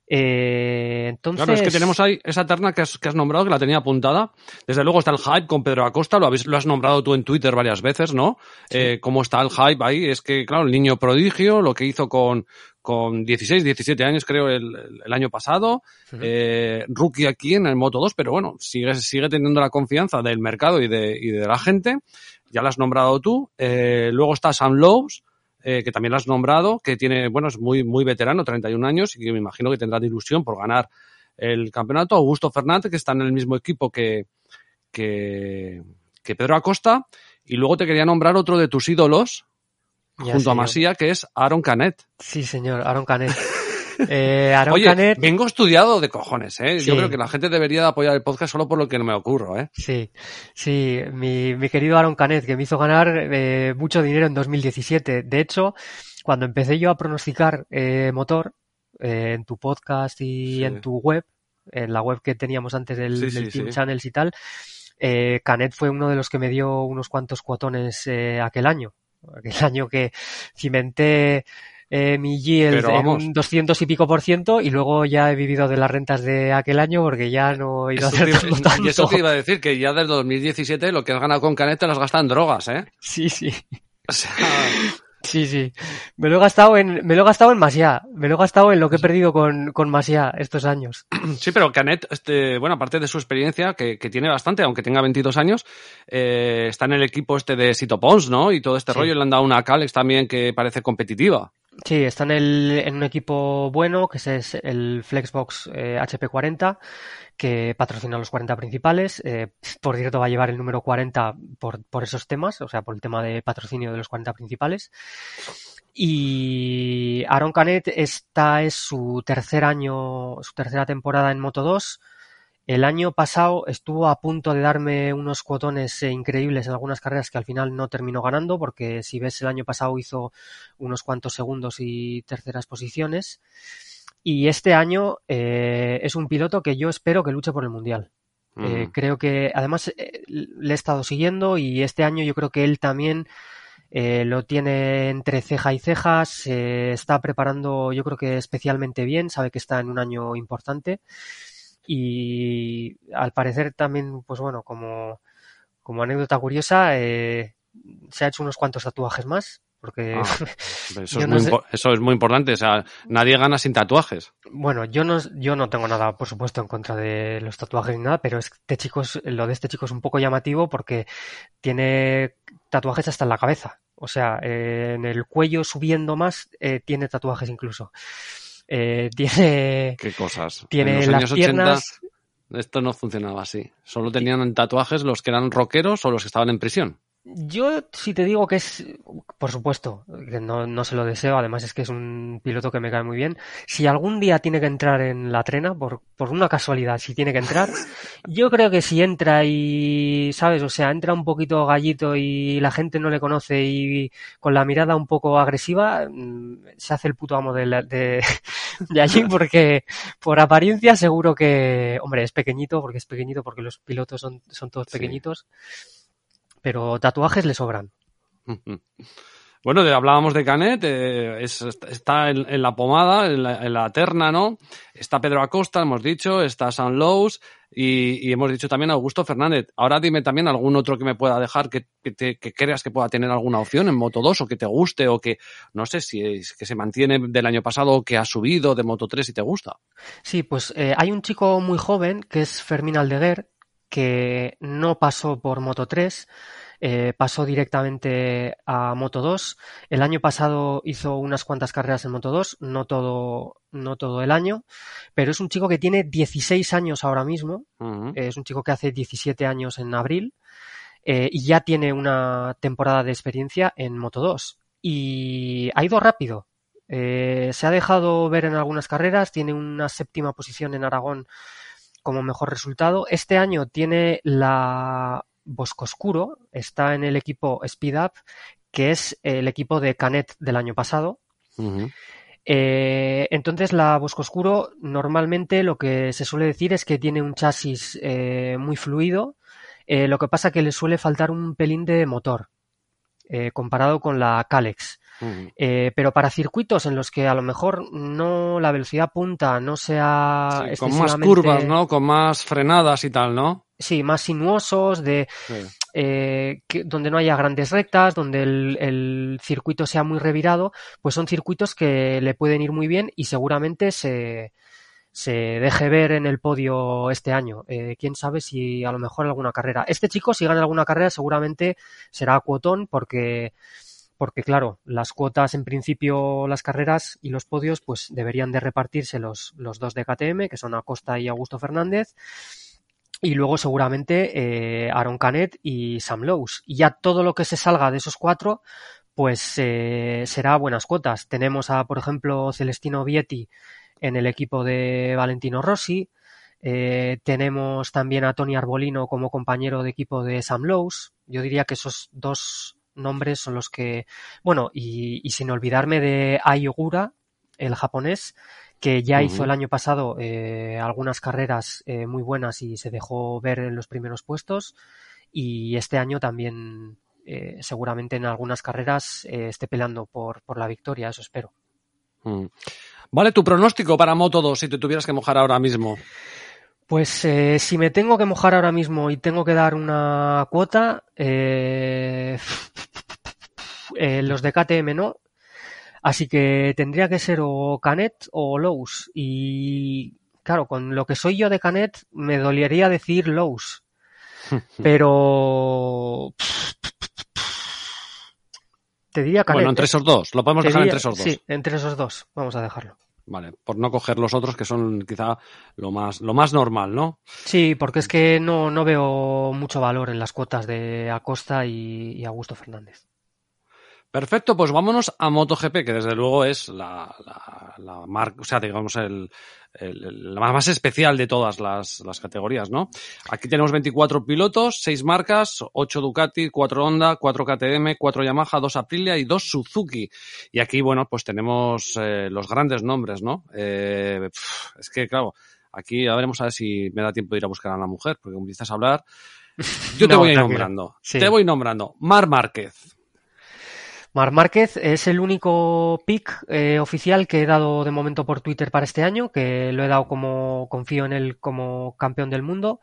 Eh, entonces... Claro, es que tenemos ahí esa terna que has, que has, nombrado, que la tenía apuntada. Desde luego está el hype con Pedro Acosta, lo, habéis, lo has nombrado tú en Twitter varias veces, ¿no? Sí. Eh, ¿Cómo está el hype ahí? Es que, claro, el niño prodigio, lo que hizo con, con 16, 17 años, creo, el, el año pasado. Uh -huh. eh, rookie aquí en el Moto 2, pero bueno, sigue, sigue teniendo la confianza del mercado y de, y de la gente. Ya lo has nombrado tú. Eh, luego está Sam Lowe's, eh, que también lo has nombrado, que tiene, bueno, es muy, muy veterano, 31 años, y que me imagino que tendrá de ilusión por ganar el campeonato. Augusto Fernández, que está en el mismo equipo que, que, que Pedro Acosta. Y luego te quería nombrar otro de tus ídolos, ya junto a Masía, que es Aaron Canet. Sí, señor, Aaron Canet. Eh, Aaron Oye, Canet... vengo estudiado de cojones, ¿eh? Sí. Yo creo que la gente debería de apoyar el podcast solo por lo que no me ocurro, ¿eh? Sí, sí, mi, mi querido Aaron Canet, que me hizo ganar eh, mucho dinero en 2017. De hecho, cuando empecé yo a pronosticar eh, motor eh, en tu podcast y sí. en tu web, en la web que teníamos antes del, sí, del sí, Team Channels y tal, eh, Canet fue uno de los que me dio unos cuantos cuotones eh, aquel año. Aquel año que cimenté eh, mi yield en un 200 y pico por ciento y luego ya he vivido de las rentas de aquel año porque ya no he ido Eso te iba- acertando tanto. Y eso te iba a decir, que ya desde 2017 lo que has ganado con Canet te lo has gastado en drogas, ¿eh? Sí, sí. O sea, Sí, sí. Me lo he gastado en, me lo he gastado en Masia. Me lo he gastado en lo que he perdido con, con Masia estos años. sí, pero Canet, este, bueno, aparte de su experiencia, que, que tiene bastante, aunque tenga 22 años, eh, está en el equipo este de Sito Pons, ¿no? Y todo este Sí. rollo le han dado una Calex también que parece competitiva. Sí, está en, el, en un equipo bueno, que es el Flexbox eh, HP40, que patrocina los 40 principales. Eh, por cierto, va a llevar el número 40 por, por esos temas, o sea, por el tema de patrocinio de los 40 principales. Y Aaron Canet, esta es su tercer año, su tercera temporada en Moto 2. El año pasado estuvo a punto de darme unos cuotones eh, increíbles en algunas carreras que al final no terminó ganando, porque si ves el año pasado hizo unos cuantos segundos y terceras posiciones. Y este año eh, es un piloto que yo espero que luche por el Mundial. Eh, creo que, además, eh, le he estado siguiendo y este año yo creo que él también lo tiene entre ceja y cejas, se está preparando yo creo que especialmente bien, sabe que está en un año importante. Y al parecer también, pues bueno, como, como anécdota curiosa, se ha hecho unos cuantos tatuajes más, porque Ah, Eso, es no sé- eso es muy importante, o sea, nadie gana sin tatuajes. Bueno, yo no, yo no tengo nada, por supuesto, en contra de los tatuajes ni nada, pero este chico es, lo de este chico es un poco llamativo porque tiene tatuajes hasta en la cabeza. O sea, eh, en el cuello subiendo más, eh, tiene tatuajes incluso. Eh, tiene, Qué cosas. tiene en los las años 80 piernas, esto no funcionaba así. Solo tenían tatuajes los que eran rockeros o los que estaban en prisión. Yo si te digo que es, por supuesto, que no, no se lo deseo, además es que es un piloto que me cae muy bien. Si algún día tiene que entrar en la trena, por, por una casualidad, si tiene que entrar, yo creo que si entra y, ¿sabes? O sea, entra un poquito gallito y la gente no le conoce y con la mirada un poco agresiva, mm, se hace el puto amo de, la- de, de allí porque por apariencia seguro que, hombre, es pequeñito, porque es pequeñito, porque los pilotos son, son todos Sí. Pero tatuajes le sobran. Bueno, hablábamos de Canet, eh, es- está en, en la pomada, en la, en la terna, ¿no? Está Pedro Acosta, hemos dicho, está San Lowe's y, y hemos dicho también Augusto Fernández. Ahora dime también algún otro que me pueda dejar que, que, te- que creas que pueda tener alguna opción en Moto 2 o que te guste o que, no sé, si es que se mantiene del año pasado o que ha subido de Moto 3 y te gusta. Sí, pues eh, hay un chico muy joven que es Fermín Aldeguer, que no pasó por Moto 3, eh, pasó directamente a Moto 2. El año pasado hizo unas cuantas carreras en Moto 2, no todo, no todo el año, pero es un chico que tiene 16 años ahora mismo, es un chico que hace 17 años en abril eh, y ya tiene una temporada de experiencia en Moto 2 y ha ido rápido. Eh, se ha dejado ver en algunas carreras, tiene una séptima posición en Aragón como mejor resultado. Este año tiene la Boscoscuro, está en el equipo Speed Up, que es el equipo de Canet del año pasado. Eh, entonces la Boscoscuro normalmente lo que se suele decir es que tiene un chasis eh, muy fluido, eh, lo que pasa que le suele faltar un pelín de motor comparado con la Calex. Eh, pero para circuitos en los que a lo mejor no la velocidad punta no sea Sí, con más curvas, ¿no? Con más frenadas y tal, ¿no? Sí, más sinuosos, de Sí. eh, que- donde no haya grandes rectas, donde el, el circuito sea muy revirado, pues son circuitos que le pueden ir muy bien y seguramente se, se deje ver en el podio este año. Eh, quién sabe si a lo mejor alguna carrera. Este chico, si gana alguna carrera, seguramente será cuotón porque, porque claro, las cuotas en principio, las carreras y los podios, pues deberían de repartirse los, los dos de KTM, que son Acosta y Augusto Fernández. Y luego seguramente eh, Aaron Canet y Sam Lowe's. Y ya todo lo que se salga de esos cuatro, pues eh, será buenas cuotas. Tenemos a, por ejemplo, Celestino Vietti en el equipo de Valentino Rossi. Eh, tenemos también a Tony Arbolino como compañero de equipo de Sam Lowe's. Yo diría que esos dos nombres son los que... Bueno, y, y sin olvidarme de Ai Ogura, el japonés, que ya hizo el año pasado eh, algunas carreras eh, muy buenas y se dejó ver en los primeros puestos y este año también eh, seguramente en algunas carreras esté peleando por, por la victoria, eso espero. Mm. Vale, tu pronóstico para Moto 2 si te tuvieras que mojar ahora mismo. Pues si me tengo que mojar ahora mismo y tengo que dar una cuota, los de KTM no, Así que tendría que ser o Canet o Lowe's. Y claro, con lo que soy yo de Canet, me dolería decir Lowe's. Pero. Te diría Canet. Bueno, entre esos dos. Lo podemos dejar entre esos dos. Sí, entre esos dos. Vamos a dejarlo. Vale, por no coger los otros que son quizá lo más, lo más normal, ¿no? Sí, porque es que no, no veo mucho valor en las cuotas de Acosta y Augusto Fernández. Perfecto, pues vámonos a MotoGP, que desde luego es la, la, la marca, o sea, digamos, el, el, la más especial de todas las, las, categorías, ¿no? Aquí tenemos 24 pilotos, 6 marcas, 8 Ducati, 4 Honda, 4 KTM, 4 Yamaha, 2 Aprilia y 2 Suzuki. Y aquí, bueno, pues tenemos eh, los grandes nombres, ¿no? Eh, es que, claro, aquí a veremos a ver si me da tiempo de ir a buscar a la mujer, porque empiezas a hablar, yo te voy a ir nombrando. Sí. Te voy nombrando. Mar Márquez. Mar Márquez es el único pick eh, oficial que he dado de momento por Twitter para este año, que lo he dado como confío en él como campeón del mundo.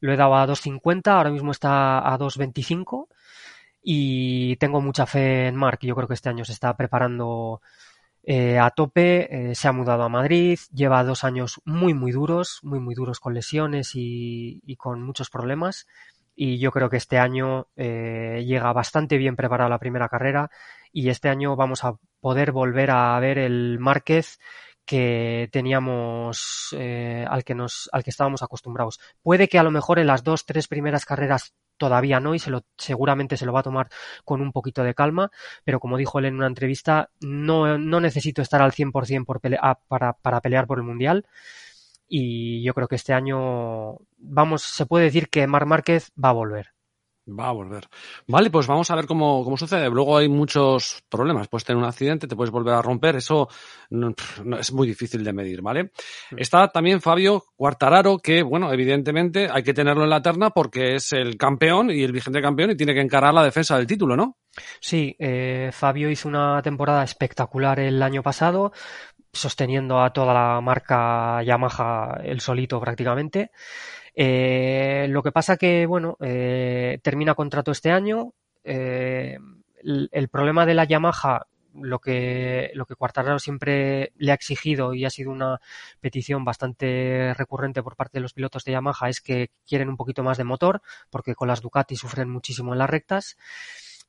Lo he dado a 2.50, ahora mismo está a 2.25 y tengo mucha fe en Mark. Yo creo que este año se está preparando eh, a tope, eh, se ha mudado a Madrid, lleva dos años muy muy duros, muy muy duros con lesiones y, y con muchos problemas y yo creo que este año eh, llega bastante bien preparado la primera carrera y este año vamos a poder volver a ver el Márquez que teníamos eh, al que nos al que estábamos acostumbrados. Puede que a lo mejor en las dos tres primeras carreras todavía no y se lo seguramente se lo va a tomar con un poquito de calma pero como dijo él en una entrevista no, no necesito estar al 100% por pelea, para, para pelear por el mundial y yo creo que este año vamos, se puede decir que Mar Márquez va a volver. Va a volver. Vale, pues vamos a ver cómo, cómo sucede. Luego hay muchos problemas. Puedes tener un accidente, te puedes volver a romper. Eso no, no, es muy difícil de medir, ¿vale? Mm. Está también Fabio Cuartararo, que, bueno, evidentemente hay que tenerlo en la terna porque es el campeón y el vigente campeón y tiene que encarar la defensa del título, ¿no? Sí, eh, Fabio hizo una temporada espectacular el año pasado sosteniendo a toda la marca Yamaha el solito prácticamente. Eh, lo que pasa que, bueno, eh, termina contrato este año. Eh, el, problema de la Yamaha, lo que, lo que Cuartararo siempre le ha exigido y ha sido una petición bastante recurrente por parte de los pilotos de Yamaha es que quieren un poquito más de motor, porque con las Ducati sufren muchísimo en las rectas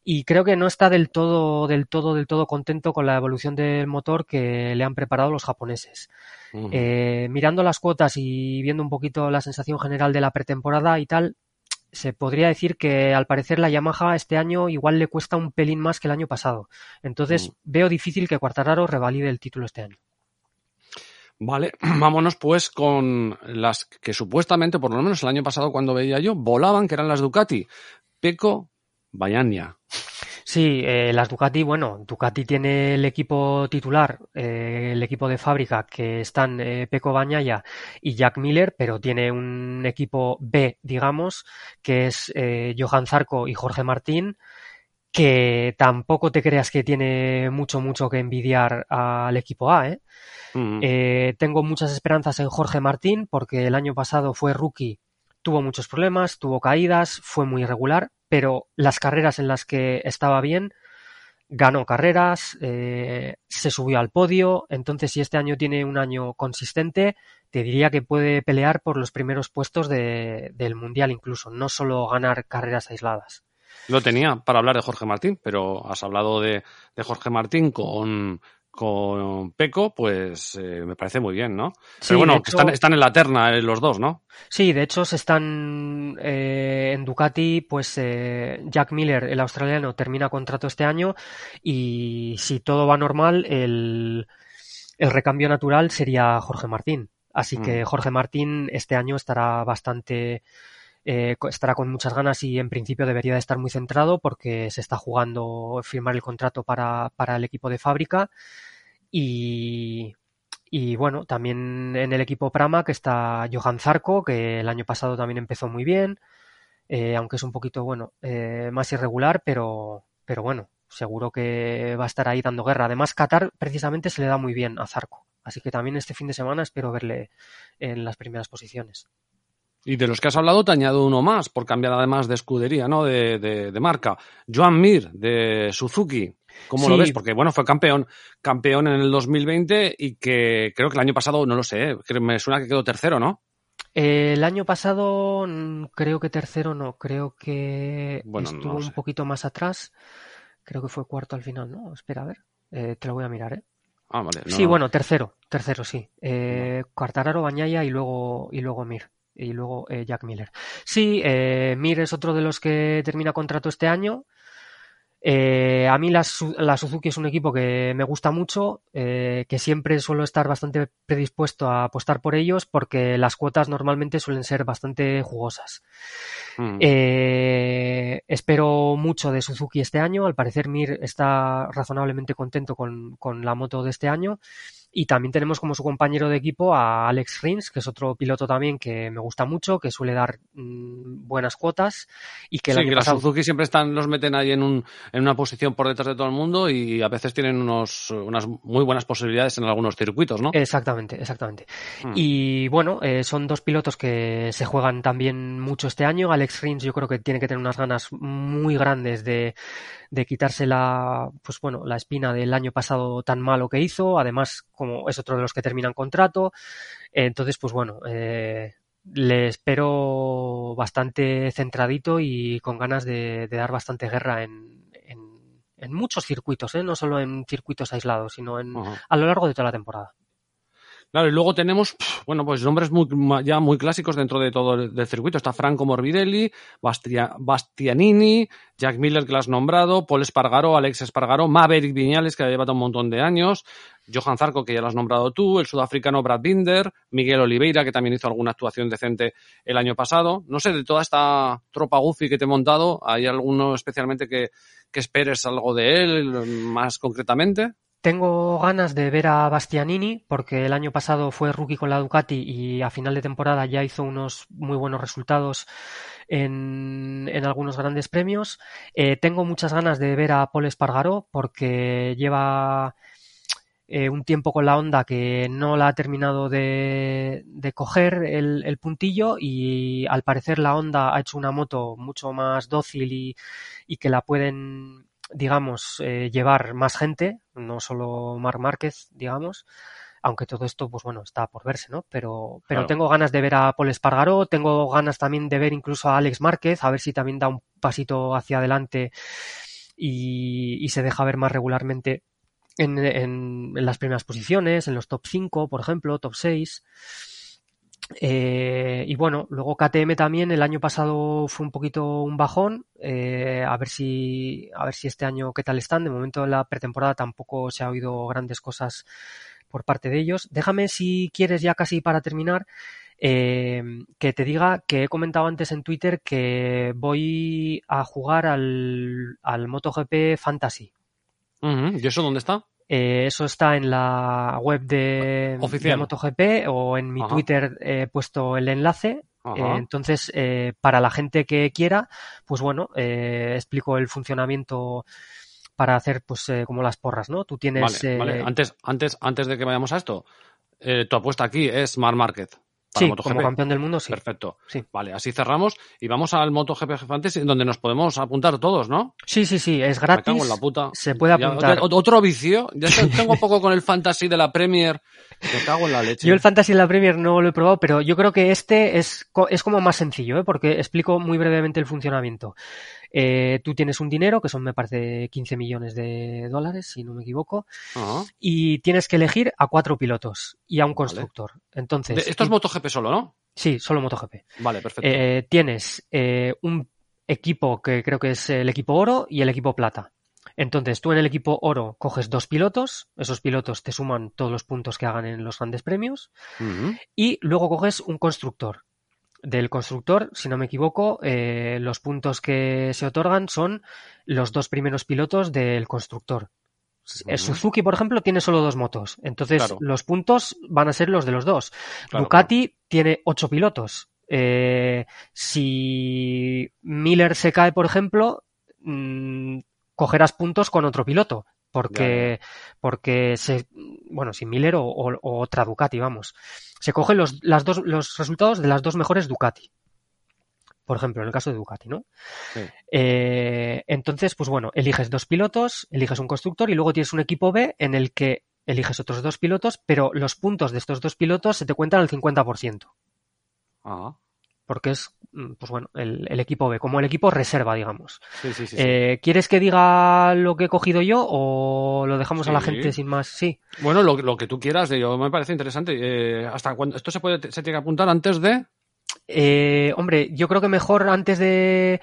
y creo que no está del todo, del todo, del todo contento con la evolución del motor que le han preparado los japoneses. Uh -huh. eh, mirando las cuotas y viendo un poquito la sensación general de la pretemporada y tal, se podría decir que al parecer la Yamaha este año igual le cuesta un pelín más que el año pasado. Entonces uh -huh. veo difícil que Cuartararo revalide el título este año. Vale, vámonos pues con las que supuestamente, por lo menos el año pasado cuando veía yo, volaban, que eran las Ducati. Peco, Bayania. Sí, eh, las Ducati, bueno, Ducati tiene el equipo titular, eh, el equipo de fábrica, que están eh, Peco Bañaya y Jack Miller, pero tiene un equipo B, digamos, que es eh, Johan Zarco y Jorge Martín, que tampoco te creas que tiene mucho, mucho que envidiar al equipo A, ¿eh? Mm. eh tengo muchas esperanzas en Jorge Martín, porque el año pasado fue rookie tuvo muchos problemas, tuvo caídas, fue muy irregular, pero las carreras en las que estaba bien, ganó carreras, eh, se subió al podio, entonces si este año tiene un año consistente, te diría que puede pelear por los primeros puestos de, del Mundial incluso, no solo ganar carreras aisladas. Lo tenía para hablar de Jorge Martín, pero has hablado de Jorge Martín con, con Peco, pues eh, me parece muy bien, ¿no? Sí, Pero bueno, hecho, que están, están, en la terna eh, los dos, ¿no? Sí, de hecho se están eh, en Ducati, pues Jack Miller, el australiano, termina contrato este año y si todo va normal, el, el recambio natural sería Jorge Martín. Así mm. que Jorge Martín este año estará bastante... Eh, estará con muchas ganas y en principio debería de estar muy centrado porque se está jugando firmar el contrato para, para el equipo de fábrica y, Y bueno, también en el equipo Prama que está Johan Zarco, que el año pasado también empezó muy bien, eh, aunque es un poquito, bueno, eh, más irregular, pero, pero bueno, seguro que va a estar ahí dando guerra. Además, Qatar precisamente se le da muy bien a Zarco. Así que también este fin de semana espero verle en las primeras posiciones. Y de los que has hablado te añado uno más, por cambiar además de escudería, ¿no? De, de, marca. Joan Mir, de Suzuki. ¿Cómo lo ves? Porque, bueno, fue campeón, campeón en el 2020 y que creo que el año pasado, no lo sé, me suena que quedó tercero, ¿no? el año pasado mm, creo que tercero no, creo que estuvo un poquito más atrás. Creo que fue cuarto al final, ¿no? Espera, a ver. Eh, te lo voy a mirar, ¿eh? Ah, vale. sí, bueno, tercero, tercero sí. Eh, Bañaya y luego, y luego Mir y luego eh, Jack Miller. Sí, eh, Mir es otro de los que termina contrato este año. Eh, a mí la, Suzuki es un equipo que me gusta mucho, que siempre suelo estar bastante predispuesto a apostar por ellos porque las cuotas normalmente suelen ser bastante jugosas. Mm. espero mucho de Suzuki este año. Al parecer Mir está razonablemente contento con, con la moto de este año y también tenemos como su compañero de equipo a Alex Rins, que es otro piloto también que me gusta mucho, que suele dar mm, buenas cuotas y que, sí, que Suzuki siempre están, los meten ahí en, un, en una posición por detrás de todo el mundo y a veces tienen unos, unas muy buenas posibilidades en algunos circuitos, ¿no? Exactamente, exactamente. Hmm. Y bueno, eh, son dos pilotos que se juegan también mucho este año. Alex Rins yo creo que tiene que tener unas ganas muy grandes de, de quitarse la, pues bueno, la espina del año pasado tan malo que hizo. Además, como es otro de los que terminan contrato. Entonces, pues bueno, eh, le espero bastante centradito y con ganas de, dar bastante guerra en, en, muchos circuitos, ¿eh? no solo en circuitos aislados, sino en, a lo largo de toda la temporada. Claro, y luego tenemos, bueno, pues nombres muy, ya muy clásicos dentro de todo el, circuito. Está Franco Morbidelli, Bastianini, Jack Miller, que lo has nombrado, Paul Espargaro, Alex Espargaro, Maverick Viñales, que ha llevado un montón de años, Johan Zarco, que ya lo has nombrado tú, el sudafricano Brad Binder, Miguel Oliveira, que también hizo alguna actuación decente el año pasado. No sé, de toda esta tropa Goofy que te he montado, ¿hay alguno especialmente que, que esperes algo de él más concretamente? Tengo ganas de ver a Bastianini porque el año pasado fue rookie con la Ducati y a final de temporada ya hizo unos muy buenos resultados en, algunos grandes premios. Eh, tengo muchas ganas de ver a Paul Espargaró porque lleva eh, un tiempo con la Honda que no la ha terminado de, coger el, puntillo y al parecer la Honda ha hecho una moto mucho más dócil y, y que la pueden digamos, eh, llevar más gente, no solo Mar Márquez, digamos, aunque todo esto, pues bueno, está por verse, ¿no? Pero, pero tengo ganas de ver a Paul Espargaró, tengo ganas también de ver incluso a Alex Márquez, a ver si también da un pasito hacia adelante y, se deja ver más regularmente en, en, en, las primeras posiciones, en los top 5, por ejemplo, top 6. Eh, y bueno, luego KTM también el año pasado fue un poquito un bajón. Eh, a ver si a ver si este año qué tal están. De momento en la pretemporada tampoco se ha oído grandes cosas por parte de ellos. Déjame si quieres ya casi para terminar eh, que te diga que he comentado antes en Twitter que voy a jugar al, al MotoGP Fantasy. ¿Y eso dónde está? Eh, eso está en la web de, MotoGP o en mi Twitter he puesto el enlace. Eh, entonces, eh, para la gente que quiera, pues bueno, explico el funcionamiento para hacer pues como las porras, ¿no? Tú tienes... Vale, Antes, antes, antes de que vayamos a esto, tu apuesta aquí es Mar Sí, como campeón del mundo, sí. Perfecto. Sí. Vale, así cerramos y vamos al MotoGP Fantasy donde nos podemos apuntar todos, ¿no? Sí, sí, sí, es gratis. Me cago en la puta. Se puede apuntar. otro, vicio. Ya tengo poco con el Fantasy de la Premier. Me cago en la leche. Yo el Fantasy de la Premier no lo he probado, pero yo creo que este es, es como más sencillo, ¿eh? porque explico muy brevemente el funcionamiento. Eh, tú tienes un dinero, que son, me parece, 15 millones de dólares, si no me equivoco, y tienes que elegir a cuatro pilotos y a un constructor. Entonces. esto es MotoGP solo, ¿no? Sí, solo MotoGP. Vale, perfecto. Eh, tienes eh, un equipo que creo que es el equipo oro y el equipo plata. Entonces, tú en el equipo oro coges dos pilotos, esos pilotos te suman todos los puntos que hagan en los grandes premios, y luego coges un constructor del constructor, si no me equivoco, eh, los puntos que se otorgan son los dos primeros pilotos del constructor. Suzuki, por ejemplo, tiene solo dos motos. Entonces, los puntos van a ser los de los dos. Ducati tiene ocho pilotos. Eh, si Miller se cae, por ejemplo, mm, cogerás puntos con otro piloto. Porque, porque se, bueno, si Miller o, otra Ducati, vamos. Se cogen los, las dos, los resultados de las dos mejores Ducati por ejemplo, en el caso de Ducati, ¿no? Eh, entonces, pues bueno, eliges dos pilotos, eliges un constructor y luego tienes un equipo B en el que eliges otros dos pilotos, pero los puntos de estos dos pilotos se te cuentan al 50%. Ah. Porque es, pues bueno, el, equipo B, como el equipo reserva, digamos. Sí, sí, sí, eh, ¿Quieres que diga lo que he cogido yo o lo dejamos a la gente sin más? Sí. Bueno, lo, que tú quieras, yo me parece interesante. Eh, ¿Hasta cuándo? ¿Esto se, puede, se tiene que apuntar antes de...? Eh, hombre, yo creo que mejor antes de,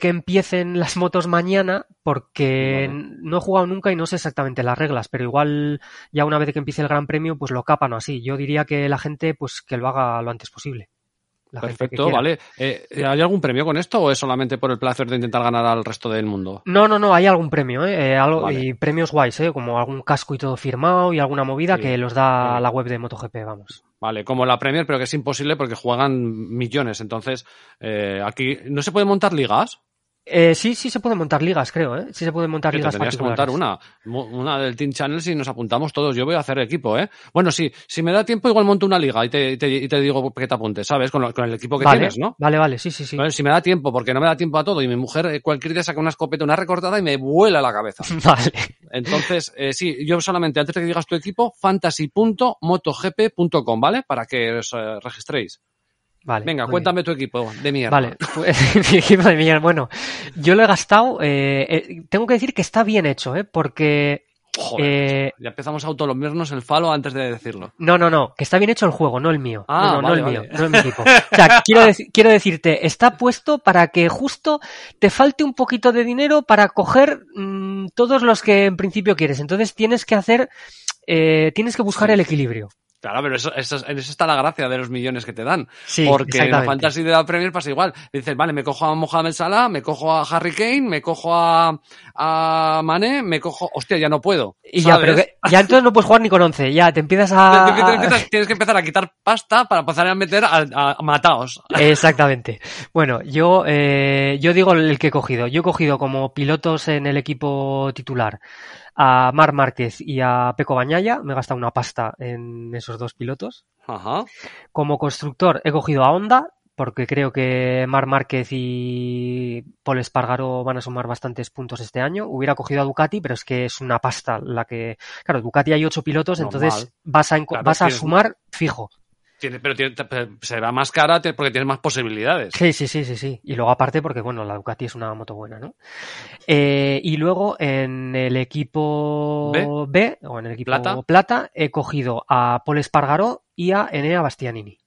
que empiecen las motos mañana, porque no he jugado nunca y no sé exactamente las reglas, pero igual ya una vez que empiece el Gran Premio, pues lo capan o así. Yo diría que la gente, pues que lo haga lo antes posible. Perfecto, vale. Eh, ¿Hay algún premio con esto o es solamente por el placer de intentar ganar al resto del mundo? No, no, no, hay algún premio, ¿eh? eh algo, Y premios guays, ¿eh? Como algún casco y todo firmado y alguna movida que los da la web de MotoGP, vamos. Vale, como la Premier, pero que es imposible porque juegan millones. Entonces, eh, aquí, ¿no se pueden montar ligas? Eh, sí, sí se pueden montar ligas, creo, ¿eh? Sí se pueden montar ligas tendrías que montar una, una del Team Channel si nos apuntamos todos. Yo voy a hacer equipo, ¿eh? Bueno, sí, si me da tiempo igual monto una liga y te, te, digo que te apuntes, ¿sabes? Con, el equipo que tienes, ¿no? Vale, vale, sí, sí, sí. si me da tiempo, porque no me da tiempo a todo y mi mujer eh, cualquier día saca una escopeta, una recortada y me vuela la cabeza. Vale. Entonces, eh, sí, yo solamente antes de que digas tu equipo, fantasy.motogp.com, ¿vale? Para que os eh, registréis. Vale, Venga, cuéntame tu equipo de mierda. Vale, pues, mi equipo de mierda. Bueno, yo lo he gastado. Eh, eh, tengo que decir que está bien hecho, ¿eh? Porque. Joder, eh, ya empezamos a autolomirnos el falo antes de decirlo. No, no, no, que está bien hecho el juego, no el mío. Ah, no, no, el mío, no el mi equipo. O sea, quiero, quiero decirte, está puesto para que justo te falte un poquito de dinero para coger mm, todos los que en principio quieres. Entonces tienes que hacer, tienes que buscar el equilibrio. Claro, pero eso, eso, en eso está la gracia de los millones que te dan. Sí, Porque en la Fantasy de la Premier pasa igual. Dices, vale, me cojo a Mohamed Salah, me cojo a Harry Kane, me cojo a, a Mané, me cojo... Hostia, ya no puedo. Y ya, pero ya entonces no puedes jugar ni con 11. Ya, te empiezas a... tienes que empezar a quitar pasta para empezar a meter a, mataos. Exactamente. Bueno, yo, eh, yo digo el que he cogido. Yo he cogido como pilotos en el equipo titular a Mar Márquez y a Peco Bañaya. Me he gastado una pasta en esos dos pilotos. Ajá. Como constructor he cogido a Honda, porque creo que Mar Márquez y Paul Espargaro van a sumar bastantes puntos este año. Hubiera cogido a Ducati, pero es que es una pasta la que... Claro, Ducati hay ocho pilotos, entonces vas a, vas a sumar fijo pero será más cara porque tienes más posibilidades. Sí, sí, sí, sí, sí. Y luego aparte porque, bueno, la Ducati es una moto buena, ¿no? Eh, y luego en el equipo ¿B? o en el equipo Plata. he cogido a Paul Espargaró y a Enea Bastianini.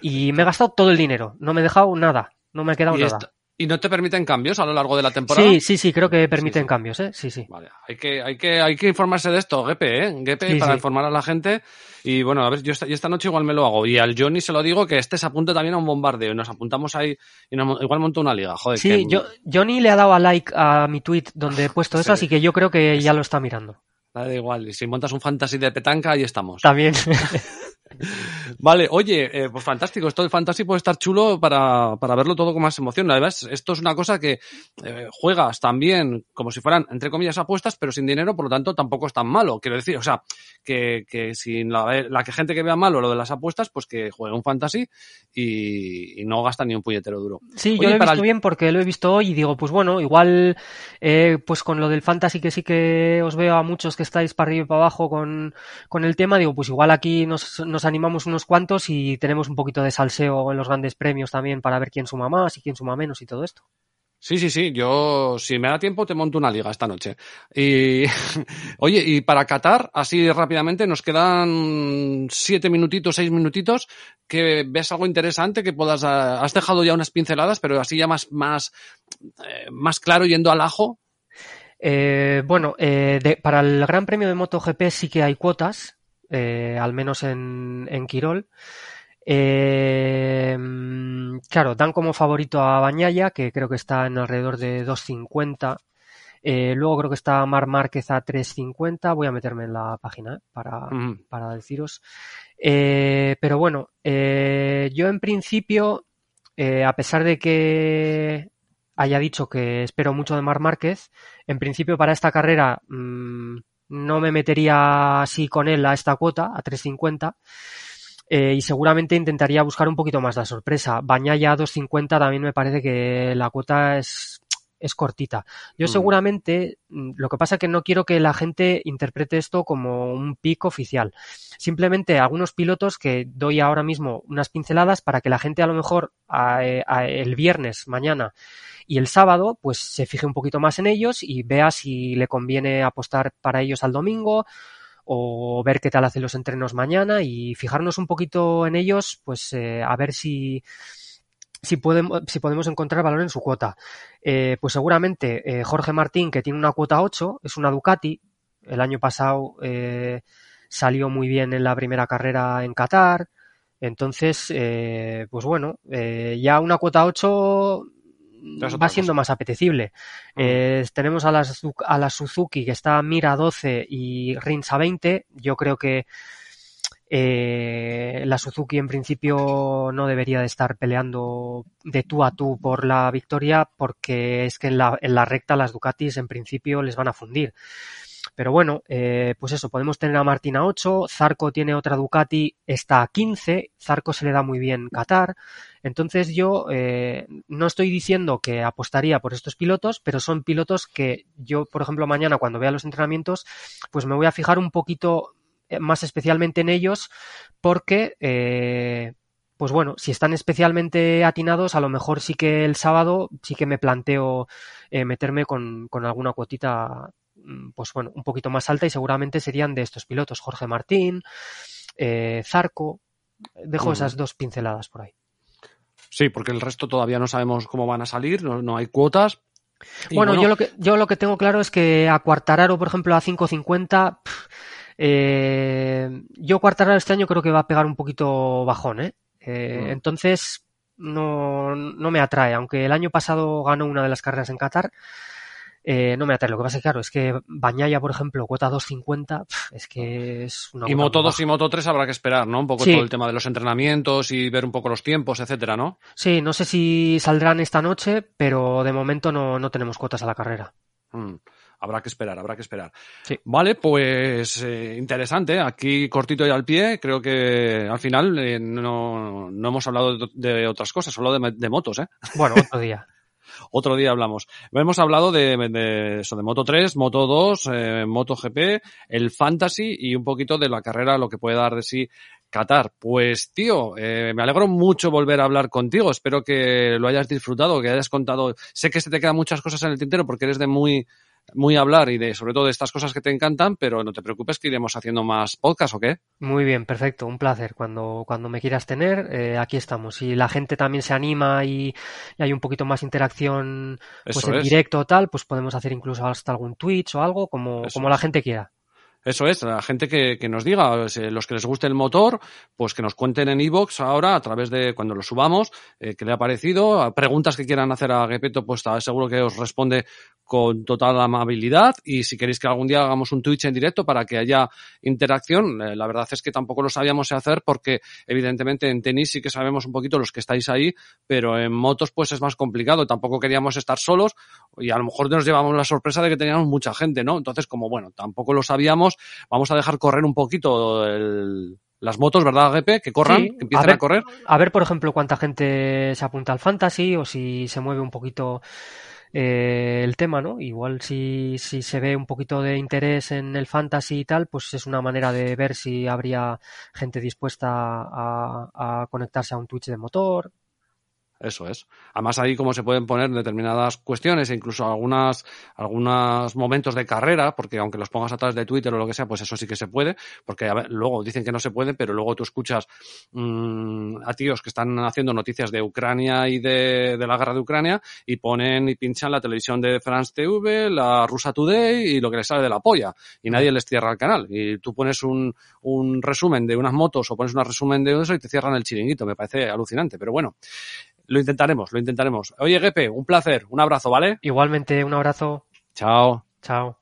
Y me he gastado todo el dinero. No me he dejado nada. No me ha quedado nada. ¿Y no te permiten cambios a lo largo de la temporada? Sí, sí, sí, creo que permiten cambios, ¿eh? Sí, sí. Vale, hay que, hay que, hay que informarse de esto, GP, ¿eh? GP para informar a la gente. Y bueno, a ver, yo esta, noche igual me lo hago. Y al Johnny se lo digo que este se apunte también a un bombardeo. Y nos apuntamos ahí y igual monto una liga, joder. Sí, yo, Johnny le ha dado a like a mi tweet donde he puesto eso, así que yo creo que ya lo está mirando. Da igual, y si montas un fantasy de petanca, ahí estamos. También. Vale, oye, eh, pues fantástico. Esto del fantasy puede estar chulo para, para, verlo todo con más emoción. Además, esto es una cosa que eh, juegas también como si fueran, entre comillas, apuestas, pero sin dinero, por lo tanto, tampoco es tan malo. Quiero decir, o sea, que, que sin la, la que gente que vea malo lo de las apuestas, pues que juegue un fantasy y, no gasta ni un puñetero duro. Sí, yo lo he visto bien porque lo he visto hoy y digo, pues bueno, igual, eh, pues con lo del fantasy que sí que os veo a muchos que estáis para arriba y para abajo con, con el tema, digo, pues igual aquí nos, nos animamos unos cuantos y tenemos un poquito de salseo en los grandes premios también para ver quién suma más y quién suma menos y todo esto. Sí, sí, sí. Yo, si me da tiempo, te monto una liga esta noche. Y, oye, y para Qatar, así rápidamente, nos quedan siete minutitos, seis minutitos, que ves algo interesante, que puedas, ah, has dejado ya unas pinceladas, pero así ya más, más, eh, más claro yendo al ajo. Eh, bueno, eh, para el Gran Premio de MotoGP sí que hay cuotas, eh, al menos en, en Quirol. Eh, claro, dan como favorito a Bañaya, que creo que está en alrededor de 2.50. Eh, luego creo que está Mar Márquez a 3.50. Voy a meterme en la página ¿eh? para, para deciros. Eh, pero bueno, yo en principio, a pesar de que haya dicho que espero mucho de Mar Márquez, en principio para esta carrera mmm, no me metería así con él a esta cuota, a 3.50. Eh, y seguramente intentaría buscar un poquito más la sorpresa. Bañaya a 2.50 también me parece que la cuota es, es cortita. Yo mm. seguramente, mm, lo que pasa es que no quiero que la gente interprete esto como un pico oficial. Simplemente algunos pilotos que doy ahora mismo unas pinceladas para que la gente a lo mejor el viernes, mañana, y el sábado pues se fije un poquito más en ellos y vea si le conviene apostar para ellos al domingo o ver qué tal hacen los entrenos mañana y fijarnos un poquito en ellos pues eh, a ver si si podemos, si podemos encontrar valor en su cuota. Eh, pues seguramente eh, Jorge Martín, que tiene una cuota 8, es una Ducati. El año pasado salió muy bien en la primera carrera en Qatar. Entonces, pues bueno, ya una cuota 8 va siendo más apetecible. Mm. Eh, tenemos a la, a la Suzuki que está Mira 12 y Rins a 20. Yo creo que eh, la Suzuki en principio no debería de estar peleando de tú a tú por la victoria porque es que en la, en la recta las Ducatis en principio les van a fundir. Pero bueno, eh, pues eso, podemos tener a Martín a 8, Zarco tiene otra Ducati, está a 15, Zarco se le da muy bien Qatar. Entonces yo eh, no estoy diciendo que apostaría por estos pilotos, pero son pilotos que yo, por ejemplo, mañana cuando vea los entrenamientos, pues me voy a fijar un poquito más especialmente en ellos porque pues bueno, si están especialmente atinados, a lo mejor sí que el sábado sí que me planteo meterme con, con, alguna cuotita Mm, pues bueno, un poquito más alta y seguramente serían de estos pilotos, Jorge Martín, eh, Zarco. Dejo esas dos pinceladas por ahí. Sí, porque el resto todavía no sabemos cómo van a salir, no, hay cuotas. Bueno, Yo, lo que, yo lo que tengo claro es que a Cuartararo, por ejemplo, a 5.50, eh, yo Cuartararo este año creo que va a pegar un poquito bajón, ¿eh? eh mm. Entonces, no, no me atrae, aunque el año pasado ganó una de las carreras en Qatar, eh, no me atrae. Lo que pasa es que, claro, es que Bañaya, por ejemplo, cuota 2.50, es que es una. Y Moto 2 y Moto 3 habrá que esperar, ¿no? Un poco todo el tema de los entrenamientos y ver un poco los tiempos, etcétera, ¿no? Sí, no sé si saldrán esta noche, pero de momento no, no tenemos cuotas a la carrera. Mm, habrá que esperar, habrá que esperar. Sí. Vale, pues eh, interesante. Aquí cortito y al pie, creo que al final eh, no, no, hemos hablado de, otras cosas, solo de, de motos, ¿eh? Bueno, otro día. Otro día hablamos. Hemos hablado de, de eso, de Moto 3, Moto 2, eh, Moto GP, el Fantasy y un poquito de la carrera, lo que puede dar de sí Qatar. Pues tío, eh, me alegro mucho volver a hablar contigo. Espero que lo hayas disfrutado, que hayas contado. Sé que se te quedan muchas cosas en el tintero porque eres de muy muy hablar y de sobre todo de estas cosas que te encantan, pero no te preocupes que iremos haciendo más podcast o qué. Muy bien, perfecto, un placer. Cuando, cuando me quieras tener, eh, aquí estamos. Si la gente también se anima y, hay un poquito más interacción pues en directo o tal, pues podemos hacer incluso hasta algún Twitch o algo, como, como la gente quiera. Eso es, la gente que, que nos diga, los que les guste el motor, pues que nos cuenten en iVoox ahora a través de cuando lo subamos, eh, qué le ha parecido, preguntas que quieran hacer a Gepeto, pues seguro que os responde con total amabilidad y si queréis que algún día hagamos un Twitch en directo para que haya interacción, eh, la verdad es que tampoco lo sabíamos hacer porque evidentemente en tenis sí que sabemos un poquito los que estáis ahí, pero en motos pues es más complicado, tampoco queríamos estar solos y a lo mejor nos llevamos la sorpresa de que teníamos mucha gente, ¿no? Entonces como bueno, tampoco lo sabíamos, vamos a dejar correr un poquito las motos, ¿verdad, GP? Que corran, que empiecen a, correr. A ver, por ejemplo, cuánta gente se apunta al fantasy o si se mueve un poquito eh, el tema, ¿no? Igual si, si se ve un poquito de interés en el fantasy y tal, pues es una manera de ver si habría gente dispuesta a, a conectarse a un Twitch de motor. Eso es. Además ahí como se pueden poner determinadas cuestiones e incluso algunas, algunos momentos de carrera, porque aunque los pongas a través de Twitter o lo que sea, pues eso sí que se puede, porque luego dicen que no se puede, pero luego tú escuchas mmm, a tíos que están haciendo noticias de Ucrania y de, de, la guerra de Ucrania y ponen y pinchan la televisión de France TV, la Rusa Today y lo que les sale de la polla y nadie les cierra el canal. Y tú pones un, un resumen de unas motos o pones un resumen de eso y te cierran el chiringuito. Me parece alucinante, pero bueno. Lo intentaremos, lo intentaremos. Oye, Gepe, un placer, un abrazo, ¿vale? Igualmente, un abrazo. Chao. Chao.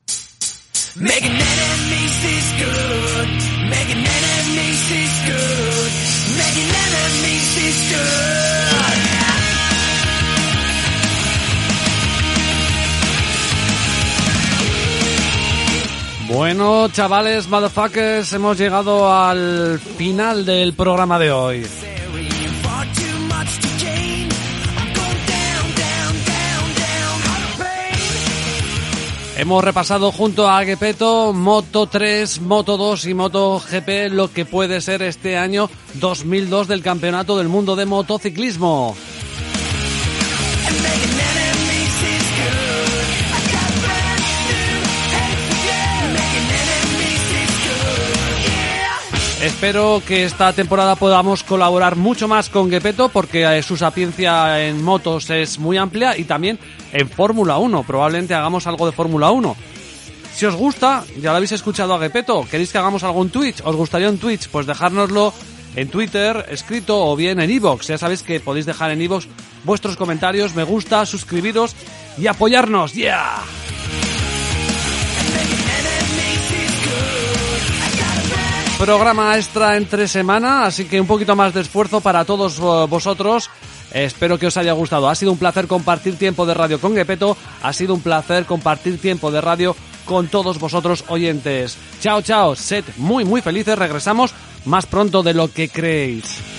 Bueno, chavales, motherfuckers, hemos llegado al final del programa de hoy. Hemos repasado junto a Gepeto Moto 3, Moto 2 y Moto GP lo que puede ser este año 2002 del Campeonato del Mundo de Motociclismo. Espero que esta temporada podamos colaborar mucho más con Gepeto porque eh, su sapiencia en motos es muy amplia y también en Fórmula 1. Probablemente hagamos algo de Fórmula 1. Si os gusta, ya lo habéis escuchado a Gepeto, ¿queréis que hagamos algún Twitch? ¿Os gustaría un Twitch? Pues dejárnoslo en Twitter, escrito o bien en iVoox. Ya sabéis que podéis dejar en iVoox vuestros comentarios, me gusta, suscribiros y apoyarnos. ¡Yeah! Programa extra entre semana, así que un poquito más de esfuerzo para todos eh, vosotros. Espero que os haya gustado. Ha sido un placer compartir tiempo de radio con Gepeto. Ha sido un placer compartir tiempo de radio con todos vosotros oyentes. Chao, chao. Sed muy, muy felices. Regresamos más pronto de lo que creéis.